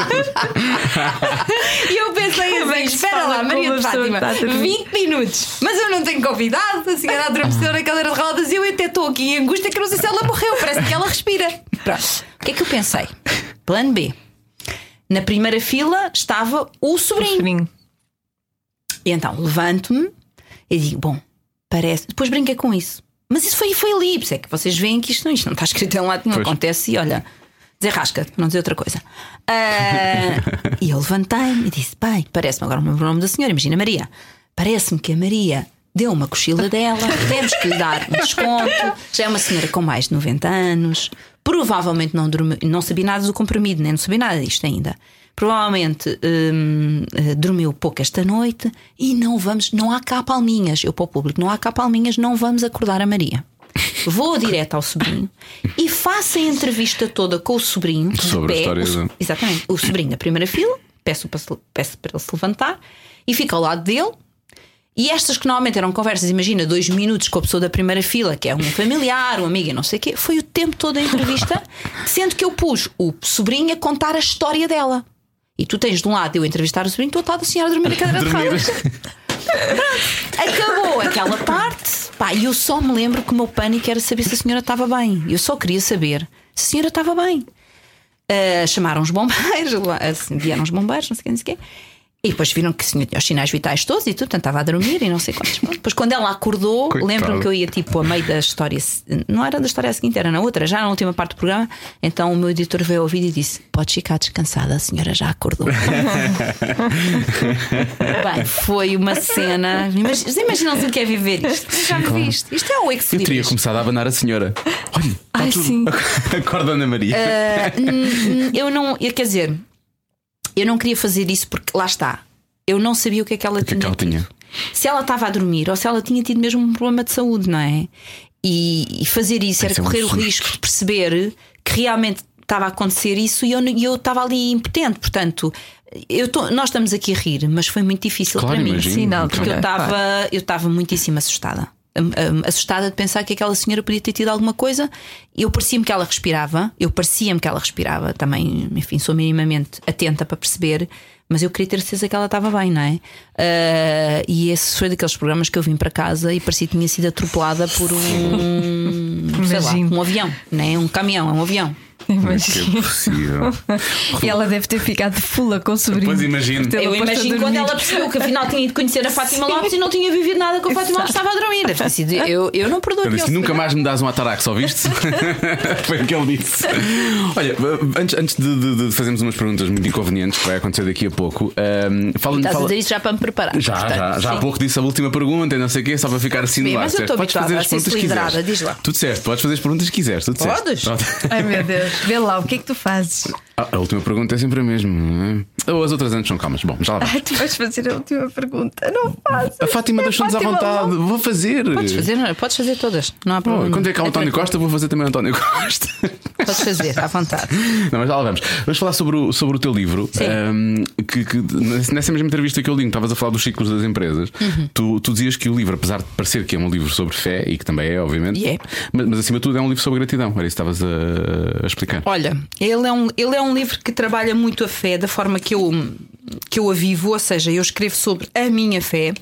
E eu pensei é assim: se espera lá, Maria de Fátima, está a dormir? 20 minutos. Mas eu não tenho convidado, a senhora adormeceu na cadeira de rodas e eu até estou aqui em angústia que não sei se ela morreu, parece que ela respira. Pronto. O que é que eu pensei? Plano B. Na primeira fila estava o sobrinho. Sobrinho. E então levanto-me e digo: Bom, parece. Depois brinquei com isso. Mas isso foi, foi ali, por isso é que vocês veem que isto não, isto não está escrito em lado, não Pois. acontece. E olha, desenrasca, para não dizer outra coisa. Ah, e eu levantei-me e disse: Pai, parece-me agora o nome da senhora, imagina Maria. Parece-me que a Maria deu uma cochila dela, temos que lhe dar um desconto. Já é uma senhora com mais de 90 anos, provavelmente não, dormiu, não sabia nada do comprimido, nem não sabia nada disto ainda. Provavelmente hum, eh, dormiu pouco esta noite e não vamos, não há cá palminhas. Eu para o público, não há cá palminhas, não vamos acordar a Maria. Vou direto ao sobrinho e faço a entrevista toda com o sobrinho. Sobre a pé, história o Exatamente. O sobrinho na primeira fila, peço para, peço para ele se levantar e fica ao lado dele. E estas que normalmente eram conversas, imagina, dois minutos com a pessoa da primeira fila, que é um familiar, um amigo e não sei o quê, foi o tempo todo a entrevista, sendo que eu pus o sobrinho a contar a história dela. E tu tens de um lado eu entrevistar o sobrinho, do outro lado a senhora a dormir na cadeira de rodas. Acabou aquela parte, pá, e eu só me lembro que o meu pânico era saber se a senhora estava bem. Eu só queria saber se a senhora estava bem. Ah, chamaram os bombeiros, assim, vieram os bombeiros, não sei o que, não sei o quê. E depois viram que tinha os sinais vitais todos e tudo, portanto estava a dormir e não sei quantos. Depois, quando ela acordou, lembro-me que eu ia tipo a meio da história, não era da história seguinte, era na outra, já na última parte do programa. Então o meu editor veio ao vídeo e disse: Pode ficar descansada, a senhora já acordou. Bem, foi uma cena. Imag- Vocês imaginam se quer viver isto? Já me viste? Isto é o Eu ex-libris. teria começado a abanar a senhora. Olha, Ai, tudo. sim. Acorda, Ana Maria. Hum, eu não, eu, quer dizer, eu não queria fazer isso porque lá está. Eu não sabia o que é que ela é tinha. que ela tinha? Se ela estava a dormir ou se ela tinha tido mesmo um problema de saúde, não é? E, e fazer isso era Isso é um correr o susto. risco de perceber que realmente estava a acontecer isso e eu eu estava ali impotente. Portanto, eu tô- nós estamos aqui a rir, mas foi muito difícil Claro, para mim. imagino. Sim, na Porque eu estava claro. eu estava muitíssimo assustada. Hum, hum, Assustada de pensar que aquela senhora podia ter tido alguma coisa. Eu parecia-me que ela respirava, eu parecia-me que ela respirava. Também, enfim, sou minimamente atenta para perceber, mas eu queria ter certeza que ela estava bem, não é? Ah, e esse foi daqueles programas que eu vim para casa e parecia que tinha sido atropelada por um, sei lá, um avião, não é? Um caminhão, é um avião. É Imagino. é possível? E ela deve ter ficado fula com o sobrinho. Pois imagino. Eu a imagino quando ela percebeu que afinal tinha ido conhecer a Fátima Lopes e não tinha vivido nada com a Fátima Lopes, estava a dormir. Deve ter sido- Eu, eu não perdoo Eu disse: nunca mais me dás um atarax, só viste? Foi o que ele disse. Olha, antes, antes de, de- de fazermos umas perguntas muito inconvenientes que vai acontecer daqui a pouco, um, fala-me. Estás a Fala... dizer isso já para me preparar. Já, portanto, já, já há sim. pouco disse a última pergunta e não sei o quê, só para ficar assim Bem, no ar. mas eu estou Podes fazer as a ser perguntas que quiseres. diz lá. Tudo certo, podes fazer as perguntas que quiseres. Podes? Ai meu Deus, vê lá, o que é que tu fazes? Ah, A última pergunta é sempre a mesma. não é? Ou as outras antes são calmas. Bom, já lá vai. Ai, tu vais fazer a última pergunta. Não faças. A Fátima É deixou-nos à vontade. Vou fazer. Podes fazer, podes fazer todas, não há Oh, problema. quando é que há o António tranquilo. Costa, vou fazer também o António Costa. Podes fazer, à vontade. Não, mas já lá vamos. Vamos falar sobre o, sobre o teu livro. Sim. Ahm, que, que nessa mesma entrevista que eu li, estavas a falar dos ciclos das empresas, Uhum. tu, tu dizias que o livro, apesar de parecer que é um livro sobre fé, e que também é, obviamente, E é. Mas, mas acima de tudo é um livro sobre gratidão. Era isso que estavas a, a explicar. Olha, ele é, um, ele é um livro que trabalha muito a fé da forma que eu, que eu a vivo, ou seja, eu escrevo sobre a minha fé.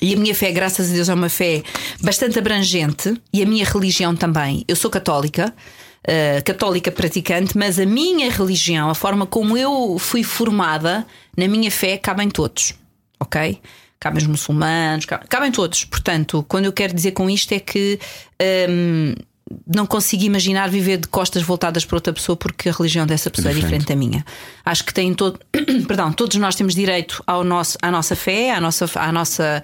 E a minha fé, graças a Deus, é uma fé bastante abrangente e a minha religião também. Eu sou católica, eh, católica praticante, mas a minha religião, a forma como eu fui formada, na minha fé, cabem todos, ok? Cabem os muçulmanos, cabem, cabem todos. Portanto, quando eu quero dizer com isto é que. hum, não consigo imaginar viver de costas voltadas para outra pessoa porque a religião dessa pessoa é diferente. diferente da minha. Acho que tem todo, perdão, todos nós temos direito ao nosso, à nossa fé, à nossa, à nossa,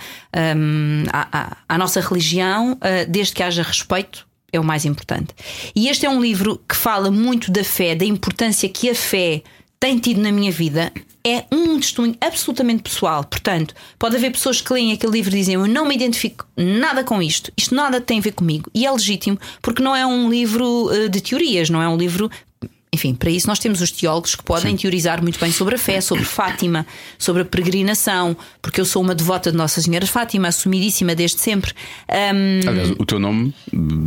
hum, à, à- à nossa religião, ah, desde que haja respeito. É o mais importante. E este é um livro que fala muito da fé, da importância que a fé tem tido na minha vida. É um testemunho absolutamente pessoal. Portanto, pode haver pessoas que leem aquele livro e dizem: Eu não me identifico nada com isto, isto nada tem a ver comigo. E é legítimo, porque não é um livro eh, de teorias, não é um livro. Enfim, para isso nós temos os teólogos que podem teorizar muito bem sobre a fé, sobre Fátima, sobre a peregrinação, porque eu sou uma devota de Nossa Senhora Fátima, assumidíssima desde sempre. Um, Aliás, o teu nome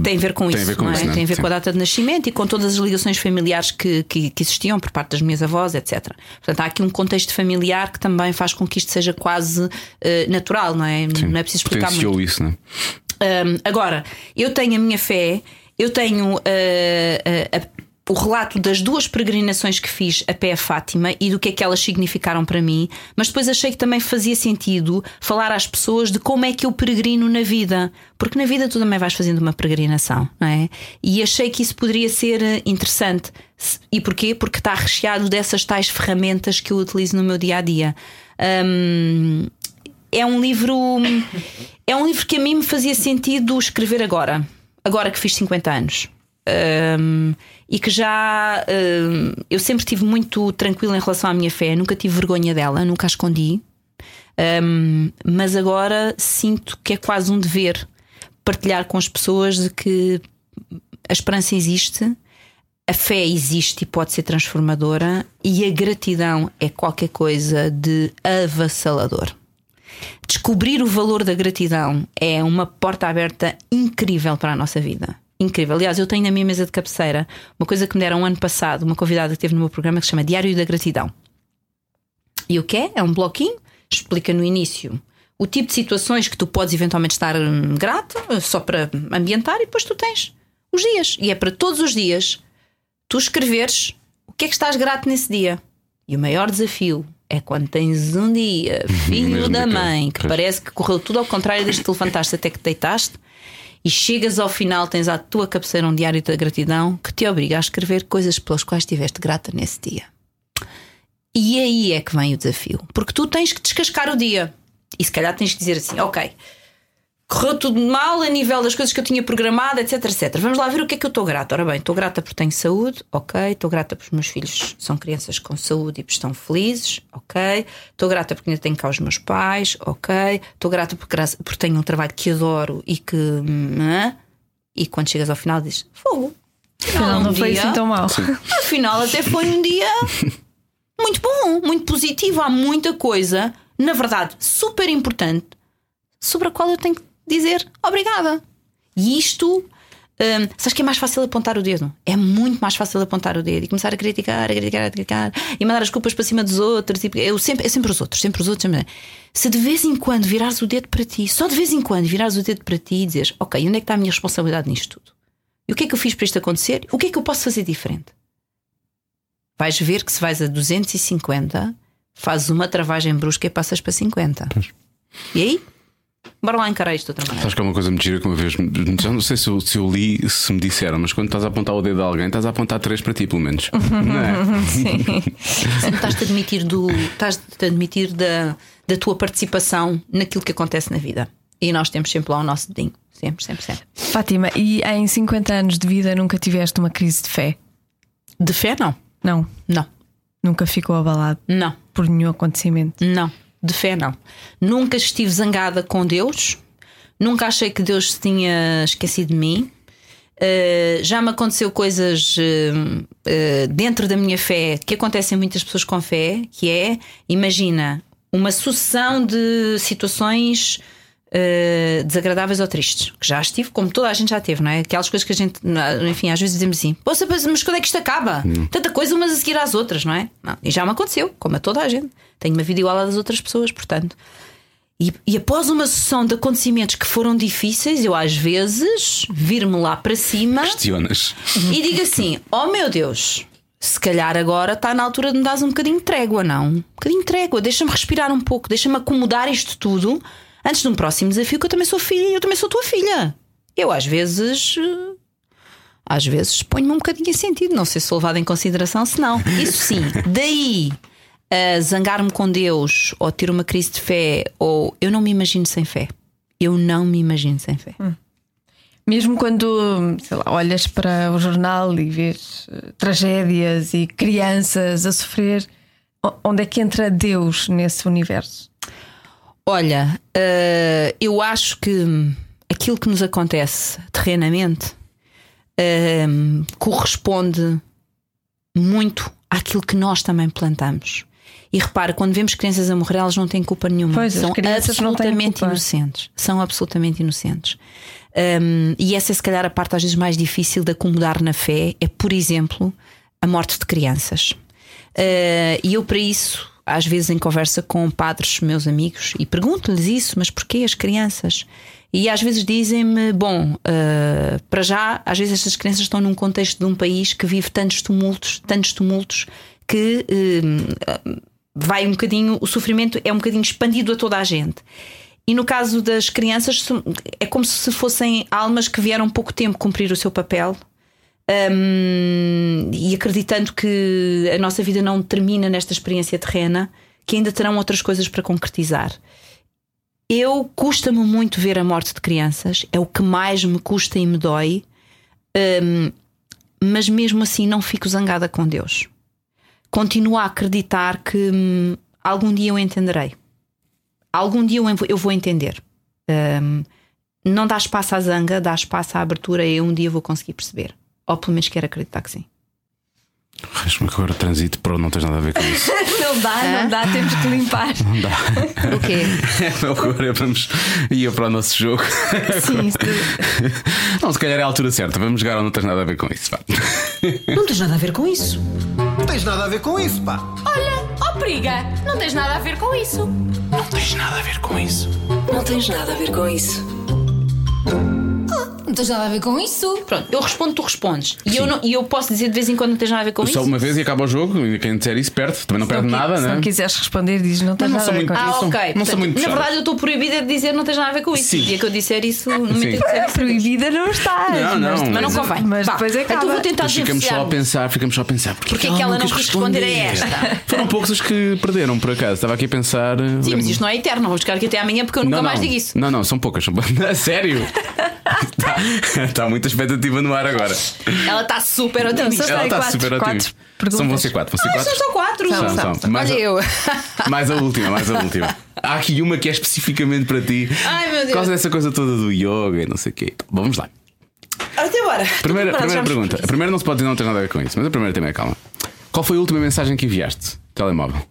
tem a ver com tem isso, a ver com é? isso, é? tem a ver Sim. com a data de nascimento e com todas as ligações familiares que, que, que existiam por parte das minhas avós, etc. Portanto, há aqui um contexto familiar que também faz com que isto seja quase eh, natural, não é? Não é preciso explicar muito. potenciou isso, não é? Um, agora, eu tenho a minha fé, eu tenho uh, uh, a- o relato das duas peregrinações que fiz a pé a Fátima e do que é que elas significaram para mim, mas depois achei que também fazia sentido falar às pessoas de como é que eu peregrino na vida, porque na vida tu também vais fazendo uma peregrinação, não é? E achei que isso poderia ser eh, interessante. E porquê? Porque está recheado dessas tais ferramentas que eu utilizo no meu dia a dia. Um, é um livro é um livro que a mim me fazia sentido escrever agora agora que fiz 50 anos Um, e que já um, eu sempre estive muito tranquila em relação à minha fé nunca tive vergonha dela nunca a escondi Um, mas agora sinto que é quase um dever partilhar com as pessoas de que a esperança existe a fé existe e pode ser transformadora e a gratidão é qualquer coisa de avassalador. Descobrir o valor da gratidão é uma porta aberta incrível para a nossa vida. Incrível. Aliás, eu tenho na minha mesa de cabeceira uma coisa que me deram ano passado, uma convidada que teve no meu programa que se chama Diário da Gratidão. E o que é? É um bloquinho, explica no início o tipo de situações que tu podes eventualmente estar hum, grato, só para ambientar, e depois tu tens os dias. E é para todos os dias tu escreveres o que é que estás grato nesse dia. E o maior desafio é quando tens um dia, filho Mesmo da mãe, que Pois. parece que correu tudo ao contrário desde que te levantaste até que te deitaste, e chegas ao final, tens à tua cabeceira um diário da gratidão que te obriga a escrever coisas pelas quais estiveste grata nesse dia. E aí é que vem o desafio. Porque tu tens que descascar o dia. E se calhar tens que dizer assim: ok, correu tudo mal a nível das coisas que eu tinha programado, etc, etc. Vamos lá ver o que é que eu estou grata. Ora bem, estou grata porque tenho saúde, ok. Estou grata porque os meus filhos são crianças com saúde e estão felizes, ok. Estou grata porque ainda tenho cá os meus pais, ok. Estou grata porque, porque tenho um trabalho que adoro e que. hum, hã? E quando chegas ao final dizes: fogo. Afinal, não foi dia- assim tão mal. Afinal, até foi um dia muito bom, muito positivo. Há muita coisa, na verdade, super importante, sobre a qual eu tenho que dizer obrigada. E isto. Hum, sabes que é mais fácil apontar o dedo? É muito mais fácil apontar o dedo e começar a criticar, a criticar, a criticar e mandar as culpas para cima dos outros. E eu sempre, é sempre os outros, sempre os outros. Sempre... Se de vez em quando virares o dedo para ti, só de vez em quando virares o dedo para ti e dizes: Ok, onde é que está a minha responsabilidade nisto tudo? E o que é que eu fiz para isto acontecer? O que é que eu posso fazer diferente? vais ver que se vais a 250, fazes uma travagem brusca e passas para 50. E aí? Bora lá encarar isto outra maneira. Sabes que é uma coisa muito gira que uma vez, já não sei se eu, se eu li, se me disseram, mas quando estás a apontar o dedo a alguém, estás a apontar três para ti, pelo menos. Não é? Sempre estás-te a admitir, do, estás-te a admitir da, da tua participação naquilo que acontece na vida. E nós temos sempre lá o nosso dedinho. Sempre, sempre, sempre. Fátima, e em 50 anos de vida nunca tiveste uma crise de fé? De fé, não. Não. Não. Nunca ficou abalado Não. por nenhum acontecimento. Não, de fé não. Nunca estive zangada com Deus, nunca achei que Deus se tinha esquecido de mim. Uh, já me aconteceu coisas uh, uh, dentro da minha fé que acontecem muitas pessoas com fé, que é, imagina, uma sucessão de situações uh, desagradáveis ou tristes, que já estive, como toda a gente já teve, não é? Aquelas coisas que a gente, enfim, às vezes dizemos assim: Poxa, mas quando é que isto acaba? Tanta coisa umas a seguir às outras, não é? Não, e já me aconteceu, como a toda a gente. Tenho uma vida igual à das outras pessoas, portanto. E, e após uma sucessão de acontecimentos que foram difíceis, eu às vezes vir-me lá para cima Questionas. e digo assim: Oh meu Deus, se calhar agora está na altura de me dares um bocadinho de trégua, não? Um bocadinho de trégua, deixa-me respirar um pouco, deixa-me acomodar isto tudo antes de um próximo desafio, que eu também sou filha eu também sou tua filha. Eu às vezes. eh, Às vezes ponho-me um bocadinho em sentido, não sei se sou levada em consideração, se não. Isso sim, daí a zangar-me com Deus ou ter uma crise de fé, ou eu não me imagino sem fé. Eu não me imagino sem fé. Mesmo quando, sei lá, olhas para o jornal e vês eh, tragédias e crianças a sofrer, onde é que entra Deus nesse universo? Olha, eh, eu acho que aquilo que nos acontece terrenamente eh, corresponde muito àquilo que nós também plantamos. E repara, quando vemos crianças a morrer, elas não têm culpa nenhuma. Pois, São absolutamente inocentes. São absolutamente inocentes. Um, e essa é, se calhar, a parte às vezes mais difícil de acomodar na fé é, por exemplo, a morte de crianças. Uh, e eu, para isso, às vezes em conversa com padres, meus amigos, e pergunto-lhes isso, mas porquê as crianças? E às vezes dizem-me: bom, uh, para já, às vezes estas crianças estão num contexto de um país que vive tantos tumultos, tantos tumultos, que uh, vai um bocadinho, o sofrimento é um bocadinho expandido a toda a gente. E no caso das crianças, é como se fossem almas que vieram pouco tempo cumprir o seu papel. Hum, e acreditando que a nossa vida não termina nesta experiência terrena, que ainda terão outras coisas para concretizar. Eu custa-me muito ver a morte de crianças, é o que mais me custa e me dói, hum, mas mesmo assim não fico zangada com Deus. Continuo a acreditar que hum, algum dia eu entenderei. Algum dia eu vou- entender. Hum, não dá espaço à zanga, dá espaço à abertura e um dia vou conseguir perceber. Ou pelo menos quero acreditar que sim. Acho-me que agora transito para não tens nada a ver com isso. Não dá, não dá, temos que limpar. Não dá. O quê? agora vamos ir para o nosso jogo. Sim, isso- Não, se calhar é a altura certa. Vamos jogar ou não tens nada a ver com isso. vá. Não tens nada a ver com isso. Não tens nada a ver com isso, pá. Olha, ó periga, não tens nada a ver com isso. Não tens nada a ver com isso. Não tens nada a ver com isso. Não tens nada a ver com isso. Pronto, eu respondo, tu respondes. E eu, não- e eu posso dizer de vez em quando não tens nada a ver com Só isso. uma vez e acaba o jogo. E quem disser isso perde. Também não perde nada, se né? não quiseres responder, diz não tens não nada sou a ver muito- com não isso. Ah, ok. não Portanto, muito na verdade, eu estou proibida de dizer não tens nada a ver com isso. Sim. E dia que eu disser isso, no momento Sim. em que disser isso. Proibida não está. Não, não. Mas não Mas- convém. Mas Vá. depois acaba. Então vou tentar ficamos só a pensar, ficamos só a pensar. Porquê que ela não quis responder a esta? Foram poucos os que perderam, por acaso. Estava aqui a pensar. Sim, mas isto não é eterno. Não vou buscar aqui até amanhã porque eu nunca não, mais não. digo isso. Não, não, são poucas. Sério? Está, muita expectativa no ar agora. Ela está super otimista. Ela está quatro- super otimista. São vão ser quatro. Ser Ah, quatro. são só quatro. São, São, são. Mais, Olha a, eu. mais a última, mais a última. Há aqui uma que é especificamente para ti. Ai, meu Deus. Por causa dessa coisa toda do yoga e não sei o quê. Vamos lá. Até agora. Primeira, preparada, primeira me pergunta. A primeira não se pode dizer não tem nada a ver com isso, mas a primeira também é calma. Qual foi a última mensagem que enviaste? Telemóvel.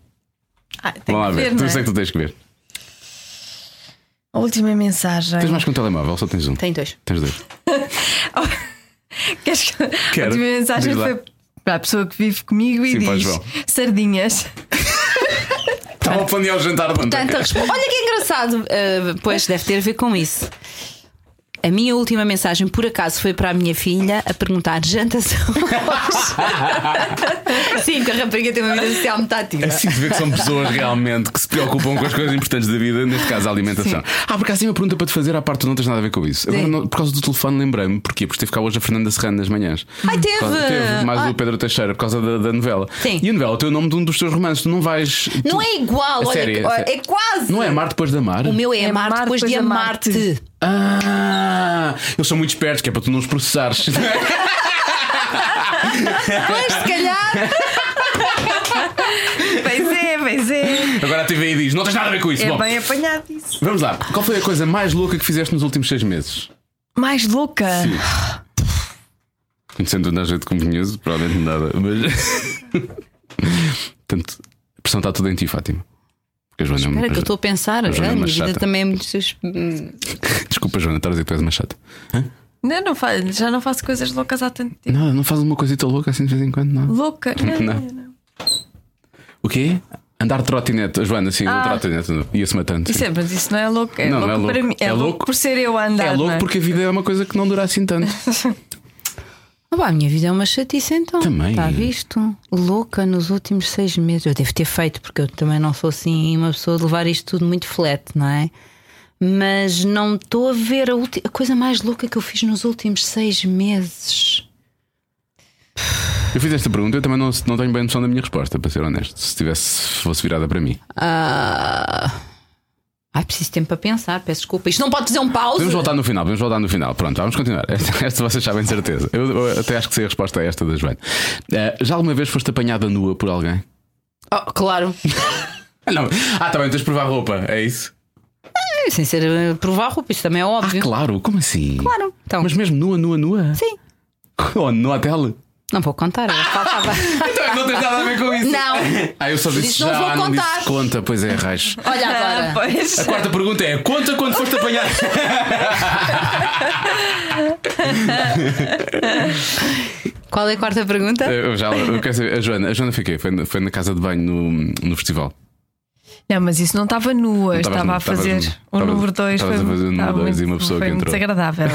Ah, Vamos lá ver. ver, tu não é? sei que tu tens que ver. A última mensagem. Tens mais que um telemóvel, só tens um? Tem dois. Tens dois. Queres que... Quero. A última mensagem foi para a pessoa que vive comigo e Sim, diz sardinhas. Estava a planear o jantar de ontem. Portanto, a respo- Olha que engraçado. Uh, pois deve ter a ver com isso. A minha última mensagem, por acaso, foi para a minha filha a perguntar: jantas hoje? Sim, porque a rapariga tem uma vida social muito ativa. Assim se vê que são pessoas realmente que se preocupam com as coisas importantes da vida, neste caso a alimentação. Ah, por acaso tem uma pergunta para te fazer à parte, tu não tens nada a ver com isso. Agora, Sim. não- por causa do telefone, lembrei-me. Porquê? Porque teve cá hoje a Fernanda Serrano nas manhãs. Ai, teve! Causa- teve mais Ah. o Pedro Teixeira por causa da, da novela. Sim. E a novela tem o nome de um dos teus romances. Tu não vais. Não tu- é igual, A olha, que- a sério. é quase. Não é Amar depois de amar? O meu é, É amar amar depois de depois de amar-te. amar-te. Ah, eles são muito espertos, que é para tu não os processares. Pois, se calhar. Pois é, pois é. Agora a TVI diz: não tens nada a ver com isso. É Bom, bem apanhado isso. vamos lá. Qual foi a coisa mais louca que fizeste nos últimos seis meses? Mais louca. Conhecendo o jeito como conheço, provavelmente nada. Mas. Portanto, a pressão está tudo em ti, Fátima. Porque a Joana é uma- Espera, que eu estou a pensar. A Joana é a uma minha vida chata. também é muito. Desculpa, Joana, estás a dizer que tu és uma chata. Não, não fa- já não faço coisas loucas há tanto tempo. Não, não faz uma coisita louca assim de vez em quando, não. Louca? Não, Não. não, não. O quê? Andar de trotinete. A Joana, sim, Ah. o trotinete ia-se matando. Isso é, mas isso não é louco. É Não, louco não é louco. para mim. É, É louco, louco- por ser eu a andar. É louco não porque a vida é uma coisa que não dura assim tanto. Pá, a minha vida é uma chatice então. Também. Está visto? Louca nos últimos seis meses. Eu devo ter feito, porque eu também não sou assim uma pessoa de levar isto tudo muito flat, não é? Mas não estou a ver a, ulti- a coisa mais louca que eu fiz nos últimos seis meses. Eu fiz esta pergunta, eu também não, não tenho bem noção da minha resposta, para ser honesto. Se tivesse, fosse virada para mim. Ah... Ai, preciso de tempo para pensar, peço desculpa. Isto não pode dizer um pause. Podemos voltar no final, podemos voltar no final. Pronto, vamos continuar. Esta, esta vocês sabem de certeza. Eu, eu até acho que sei a resposta a esta da Joana. Eh, já alguma vez foste apanhada nua por alguém? Oh, claro. Ah, não. Ah, também tens de provar roupa, é isso? É, Sem ser eh, provar roupa, isso também é Ah, óbvio. claro, como assim? Claro. Então, Mas mesmo nua, nua, nua? sim. Oh, no hotel? Não vou contar, era faltava. Então, não tens nada a ver com isso. Não. Ah, eu só disse Disse, não já, vou não disse contar. conta, pois é, raios. Olha Ah, agora. pois. A quarta pergunta é: conta quando foste apanhar. Qual é a quarta pergunta? eu já, eu quero saber, a Joana, a Joana foi quê? Foi, na- foi na casa de banho no, no festival. Não, mas isso não estava nua, Não estava a fazer o número 2 estavas foi, a fazer o número estava dois e uma pessoa foi que muito entrou. desagradável.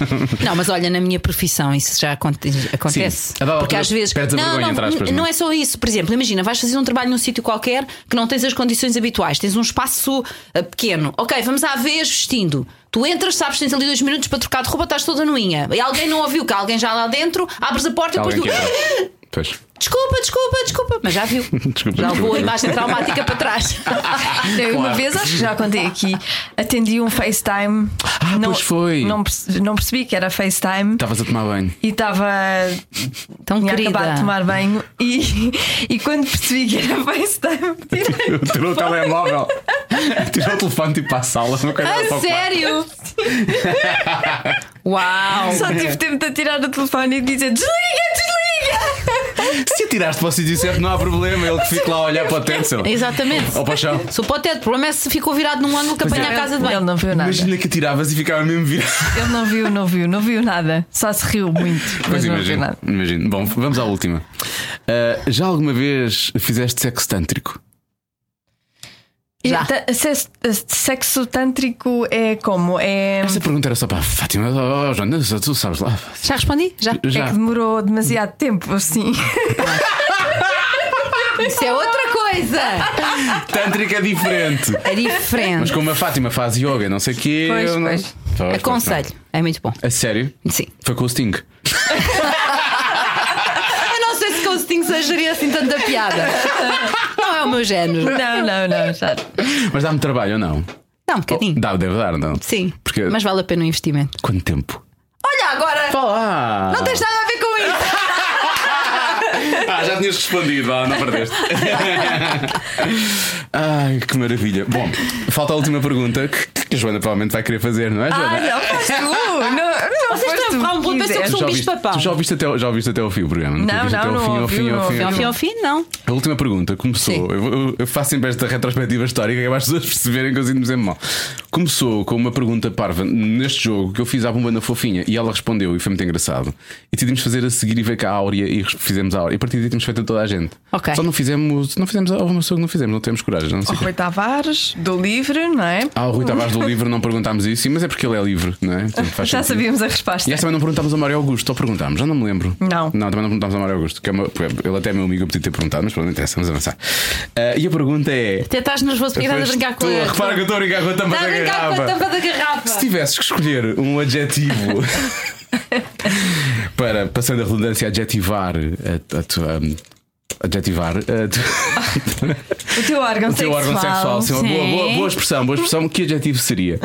Não, mas olha, na minha profissão isso já aconte- acontece. Dada Porque às vezes. Não, vergonha, não, entre aspas, não não é? é só isso. Por exemplo, imagina, vais fazer um trabalho num sítio qualquer que não tens as condições habituais, tens um espaço eh, pequeno. Ok, vamos à vez vestindo. Tu entras, sabes, tens ali dois minutos para trocar de roupa, estás toda nuinha. E alguém não ouviu que há alguém já lá dentro, abres a porta e depois tu. Pois. Desculpa, desculpa, desculpa. Mas já viu. Desculpa, já levou a imagem traumática para trás. Eu, Uma vez, acho que já contei aqui, atendi um FaceTime. Ah, não, pois foi. Não percebi, não percebi que era FaceTime. Estavas a tomar banho. E estava. Tão Tinha querida. acabado de tomar banho e, e quando percebi que era FaceTime, tirei. Tirou o telemóvel. Tirou o telefone tipo para a sala. Uma coisa A quarto. sério? Uau! Só tive tempo de tirar o telefone e dizer desliga, desliga! Se tiraste para o sítio certo, não há problema. Ele que fica lá a olhar para o teto. seu. Exatamente. Ou para o chão. Se o pote, o problema é se ficou virado num ângulo que Pois apanha é. a casa de Ele banho. não viu nada. Imagina que tiravas e ficava mesmo virado. Ele não viu, não viu, não viu nada. Só se riu muito. Pois Mas não viu imagino, nada. imagino. Bom, vamos à última. Ah, já alguma vez fizeste sexo tântrico? Já. Sexo tântrico é como? É, Essa pergunta era só para a Fátima. Oh, oh, Joana, tu sabes lá. Já respondi? Já. é Já. que demorou demasiado tempo, assim. Isso é outra coisa. Tântrico é diferente. É diferente. Mas como a Fátima faz yoga, não sei o quê. Pois, eu não... pois. Pois, pois, Aconselho. É muito bom. A sério? Sim. Foi com o Sting. Eu não sei se com o Sting sejaria assim tanta piada. Não é o meu género. Não, não, não, já. Mas dá-me trabalho ou não? Dá um bocadinho. Dá, deve dar, não? Sim. Porque. Mas vale a pena o investimento. Quanto tempo? Olha, agora. Fala! Não tens nada a ver com isso. Ah, já tinhas respondido, ah, não perdeste. Ai, que maravilha. Bom, falta a última pergunta que, que a Joana provavelmente vai querer fazer, não é, Joana? Ah, não, faz tu! Não, não Vocês estão a tu falar um que pensam que sou um já bicho ouviste, papão. tu já ouviste, até, o- já ouviste até ao fim o programa? Não, ouviste não, até ao não fim, ao fim, não ao fim, ao fim. ao fim, não. A última pergunta começou. Eu, eu- faço sempre esta retrospectiva histórica que é para as pessoas perceberem que eu sinto-me sempre mal. Começou com uma pergunta parva neste jogo que eu fiz à bomba na fofinha e ela respondeu e foi muito engraçado. E decidimos fazer a seguir e veio cá a Áurea e fizemos a Áurea. E a partir daí temos feito a toda a gente. Ok. Só não fizemos, não fizemos, houve uma pessoa que não fizemos, não temos coragem. Não sei O Rui Tavares, do Livre, não é? Ah, o Rui Tavares do livro não perguntámos isso, mas é porque ele é livre, não é? Faz Já sentido. sabíamos a resposta. E essa também não perguntámos ao Mário Augusto, ou perguntámos, já não me lembro. Não. Não, também não perguntámos ao Mário Augusto, que é uma- ele até é meu amigo, eu podia ter perguntado, mas pronto, não interessa, vamos avançar. Ah, e a pergunta é. Até estás nervoso porque estás a brincar com a. Repara que eu estou a brincar com a tampa a da brincar com a garrafa. tampa da garrafa. Se tivesses que escolher um adjetivo para, passando a redundância, adjetivar a, a tua. Adjetivar a tua- O teu órgão o teu sexual. órgão sexual. Sim, uma boa, Sim. boa, boa expressão, boa expressão. Que adjetivo seria?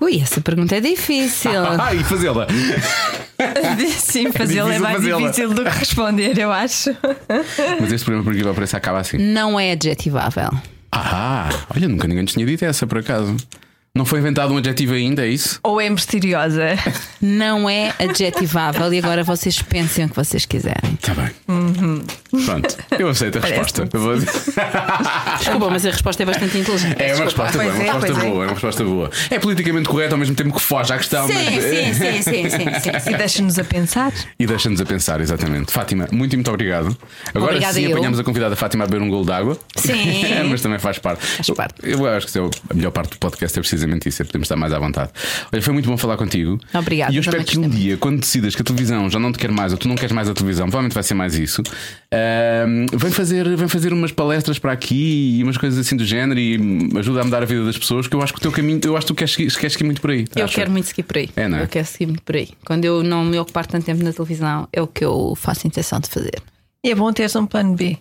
Ui, essa pergunta é difícil. Ah, e fazê-la. Sim, fazê-lo é difícil mais fazê-la. difícil do que responder, eu acho. Mas este programa, por incrível pareça, acaba assim. Não é adjetivável. Ah, olha, nunca ninguém tinha dito essa, por acaso. Não foi inventado um adjetivo ainda, é isso? Ou é misteriosa. Não é adjetivável e agora vocês pensem o que vocês quiserem. Está bem. Pronto, eu aceito a resposta. Vou- Desculpa, mas a resposta é bastante inteligente. É uma resposta boa, é uma é, resposta é. boa, é uma resposta boa. É politicamente correto ao mesmo tempo que foge à questão. Sim, mas- sim, sim, sim, sim, sim, E deixa-nos a pensar. E deixa-nos a pensar, exatamente. Fátima, muito, muito obrigado. Agora Obrigada sim eu. apanhamos a convidada Fátima a beber um golo de água. Sim. Mas também faz parte. Faz parte. Eu, eu acho que isso é a melhor parte do podcast é precisamente isso, é podermos estar mais à vontade. Olha, foi muito bom falar contigo. Obrigada, E eu espero que um dia, quando decidas que a televisão já não te quer mais ou tu não queres mais a televisão, provavelmente vai ser mais isso. ahm, vem, fazer, vem fazer umas palestras para aqui e umas coisas assim do género e ajuda a mudar a vida das pessoas, que eu acho que o teu caminho, eu acho que tu queres, seguir- queres seguir muito por aí. Eu quero muito seguir por aí. É, não é? Eu quero seguir muito por aí. Quando eu não me ocupar tanto tempo na televisão, é o que eu faço intenção de fazer. E é bom teres um plano B.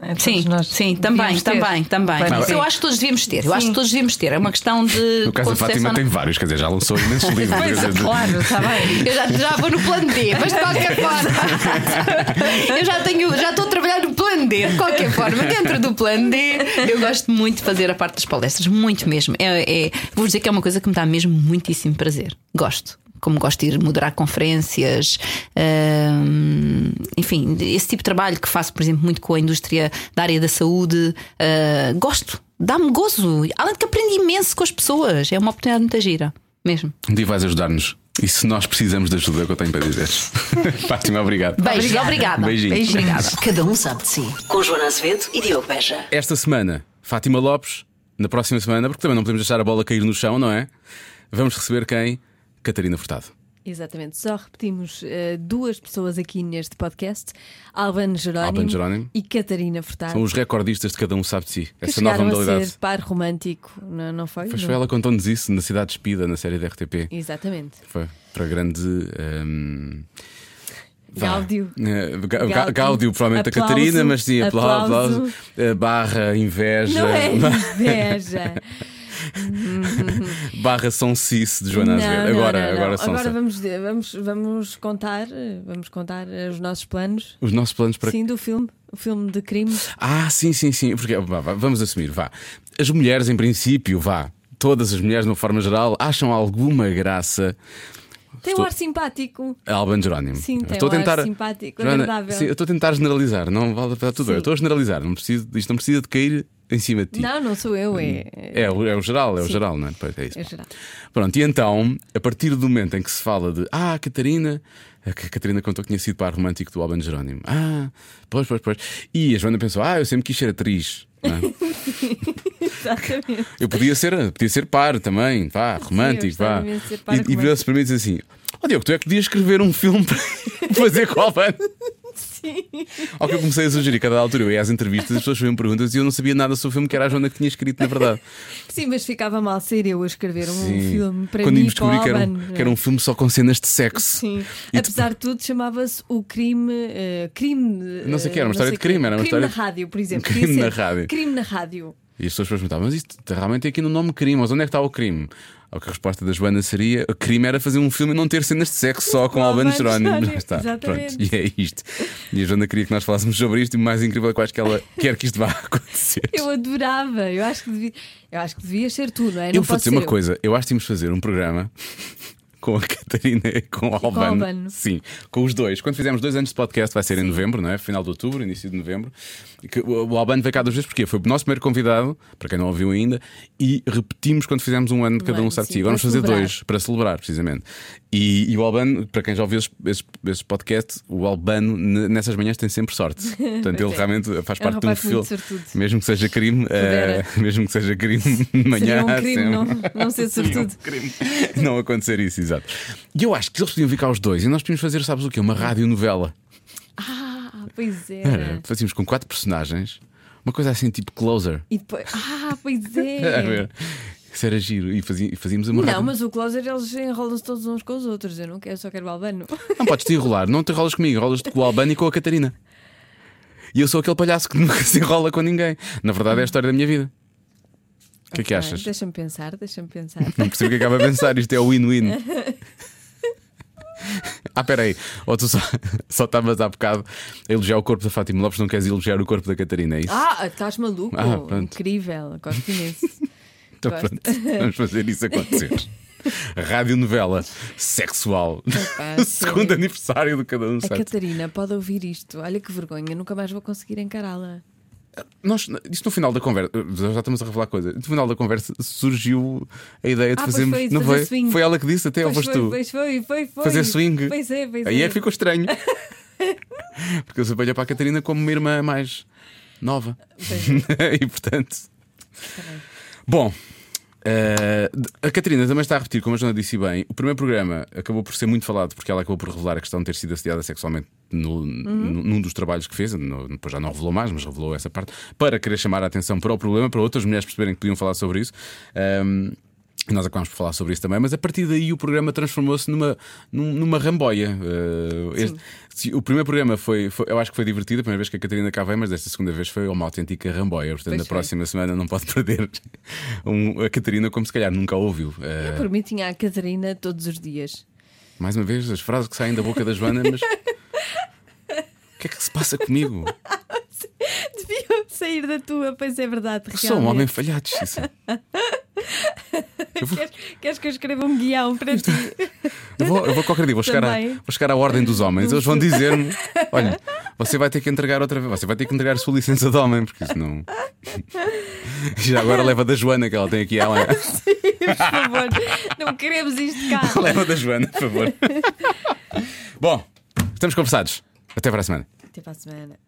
É, Sim, sim, também, também, também. B. eu acho que todos devíamos ter. Eu acho Sim. que todos devíamos ter. É uma questão de. No caso da Fátima tem vários, quer dizer, já lançou imensos livros. Pois, claro, está bem. Eu já, já vou no plano D, mas de qualquer forma. Eu já tenho, já estou a trabalhar no plano D, de qualquer forma. Dentro do plano D, eu gosto muito de fazer a parte das palestras, muito mesmo. É, é- vou dizer que é uma coisa que me dá mesmo muitíssimo prazer. Gosto. Como gosto de ir moderar conferências, hum, enfim, esse tipo de trabalho que faço, por exemplo, muito com a indústria da área da saúde, uh, gosto, dá-me gozo, além de que aprendi imenso com as pessoas, é uma oportunidade muito gira, mesmo. Um dia vais ajudar-nos. E se nós precisamos de ajuda, é o que eu tenho para dizer. Fátima, obrigado. Beijos, obrigada. Beijinhos. Obrigada. Cada um sabe de si. Com Joana Azevedo e Diogo Beja. Esta semana, Fátima Lopes. Na próxima semana, porque também não podemos deixar a bola cair no chão, não é? Vamos receber quem? Catarina Furtado. Exatamente, só repetimos eh, duas pessoas aqui neste podcast: Albano Jerónimo, Albano Jerónimo. e Catarina Furtado. São os recordistas de cada um sabe de si. que Essa nova chegaram a modalidade. ser par romântico, não, não foi? Pois Não. foi ela contou-nos isso na Cidade Despida, na série da RTP. Exatamente. Foi para grande. hum, vá. Gáudio. Eh, Gá- Gá- Gáudio. Gáudio, provavelmente Aplauso. a Catarina, mas sim, aplauso, Aplauso. aplauso. Eh, barra inveja, Não é inveja. Barra São Cice de Joana Não, Azevedo. Agora, não, não. agora, Agora vamos, vamos, vamos contar, vamos contar eh, os nossos planos. os nossos planos para. Sim, do filme, o filme de crimes. Ah, sim, sim, sim. Porque, vá, vá, vamos assumir, vá. As mulheres, em princípio, vá. Todas as mulheres, de uma forma geral, acham alguma graça Tem Estou- um ar simpático. a Alban Jerónimo. Sim, tem estou a um ar tentar... simpático, Joana, agradável. sim, eu estou a tentar generalizar, não vale para tudo. Sim. Eu estou a generalizar, não preciso, isto não precisa de cair em cima de ti. Não, não sou eu, é. É, o- é o geral, é o Sim. geral, não é? Pois é isso. É geral. Pronto, e então, a partir do momento em que se fala de Ah, a Catarina, a Catarina contou que tinha sido par romântico do Alban Jerónimo. Ah, pois, pois, pois. E a Joana pensou: Ah, eu sempre quis ser atriz. não é? Exatamente. Eu podia ser, podia ser par também, vá, romântico, ser par E, e virou-se para mim e disse assim: Ó Diogo, tu é que podias escrever um filme para fazer Alban. Sim. Ao que eu comecei a sugerir, cada altura eu ia às entrevistas, as pessoas faziam perguntas e eu não sabia nada sobre o filme que era a Joana que tinha escrito, na verdade. Sim, mas ficava mal ser eu a escrever um Sim. filme para Quando mim íamos e para o descobrir que era, um, é? que era um filme só com cenas de sexo. Sim. E Apesar de tudo, chamava-se o crime. eh, crime. Não sei o que, era uma eh, história sei de crime, era uma crime história- na rádio, por exemplo. Crime na rádio. Crime na rádio. E as pessoas perguntavam, mas isto realmente tem aqui no nome crime, mas onde é que está o crime? Ao que a resposta da Joana seria: o crime era fazer um filme e não ter cenas de sexo só com Albano Jerónimo. Já está, exatamente. pronto. E é isto. E a Joana queria que nós falássemos sobre isto e o mais incrível é que eu acho que ela quer que isto vá acontecer. Eu adorava. Eu acho que devia, eu acho que devia ser tu, não é? eu não vou pode dizer uma eu. coisa: eu acho que tínhamos de fazer um programa. Com a Catarina e com o com o Albano. Albano. Sim, com os dois. Quando fizermos dois anos de podcast, vai ser em novembro, não é? Final de outubro, início de novembro. O Albano veio cá duas vezes porque foi o nosso primeiro convidado, para quem não ouviu ainda, e repetimos quando fizemos um ano de cada um de sim, si. Agora vamos fazer celebrar. dois para celebrar, precisamente. E, e o Albano, para quem já ouviu esses podcasts, o Albano nessas manhãs tem sempre sorte. Portanto, ele é. realmente faz É um parte de um filme. sortudo. Mesmo que seja crime, eh, mesmo que seja crime de manhã. Seria um crime sempre. não, não ser sortudo. crime não acontecer isso, exato. E eu acho que eles podiam cá os dois e nós podíamos fazer, sabes o quê? Uma radionovela. Ah, pois é. Era, fazíamos com quatro personagens, uma coisa assim tipo closer. E depois. Ah, pois A é. Isso era giro. E fazí- fazíamos uma Não, rádio- mas o closer eles enrolam-se todos uns com os outros. Eu não quero, só quero o Albano. Não podes te enrolar, não te enrolas comigo, enrolas-te com o Albano e com a Catarina. E eu sou aquele palhaço que nunca se enrola com ninguém. Na verdade, é a história da minha vida. O que é que achas? Deixa-me pensar, deixa-me pensar. Não percebo o que acaba a pensar, isto é o win-win. Ah, peraí, ou tu só só estavas há bocado a elogiar o corpo da Fátima Lopes, não queres elogiar o corpo da Catarina, é isso? Ah, estás maluco? Ah. Incrível, gosto imenso. então gosto. pronto, vamos fazer isso acontecer. Radionovela sexual. Epá, Segundo aniversário do cada um A? Catarina pode ouvir isto. Olha que vergonha, nunca mais vou conseguir encará-la. Nós, isto no final da conversa, já estamos a revelar coisa. No final da conversa surgiu a ideia de Ah, fazermos. foi, não fazer foi? swing. Foi ela que disse até, ou foste tu? pois foi, foi, foi. Fazer swing. Pois é, pois Aí é. é que ficou estranho. Porque eu sou para a Catarina como uma irmã mais nova. e portanto. Bom. Eh, a Catarina também está a repetir, como a Joana disse bem, o primeiro programa acabou por ser muito falado porque ela acabou por revelar a questão de ter sido assediada sexualmente no- no- num dos trabalhos que fez, no- depois já não revelou mais, mas revelou essa parte, para querer chamar a atenção para o problema, para outras mulheres perceberem que podiam falar sobre isso. Ahm, e nós acabamos por falar sobre isso também, mas a partir daí o programa transformou-se numa, num- numa ramboia. Uh, este- o primeiro programa foi, foi- eu acho que foi divertido, a primeira vez que a Catarina cá veio, mas desta segunda vez foi uma autêntica ramboia. Portanto, Pois na foi. próxima semana não pode perder um- a Catarina como se calhar nunca ouviu. Uh, Eu, por mim, tinha a Catarina todos os dias. mais uma vez, as frases que saem da boca da Joana, mas. O que é que se passa comigo? Deviam sair da tua, pois é verdade. Eu sou um realmente. homem falhado, Xissa. Vou, Queres, queres que eu escreva um guião para ti? eu vou, eu vou qualquer dia, vou chegar, a, vou chegar à ordem dos homens. Eles vão dizer-me: olha, você vai ter que entregar outra vez, você vai ter que entregar a sua licença de homem, porque isso não. Já agora leva da Joana, que ela tem aqui. Ela... Por favor, não queremos isto cá. leva da Joana, por favor. Bom, estamos conversados. Até para a semana. Até para a semana.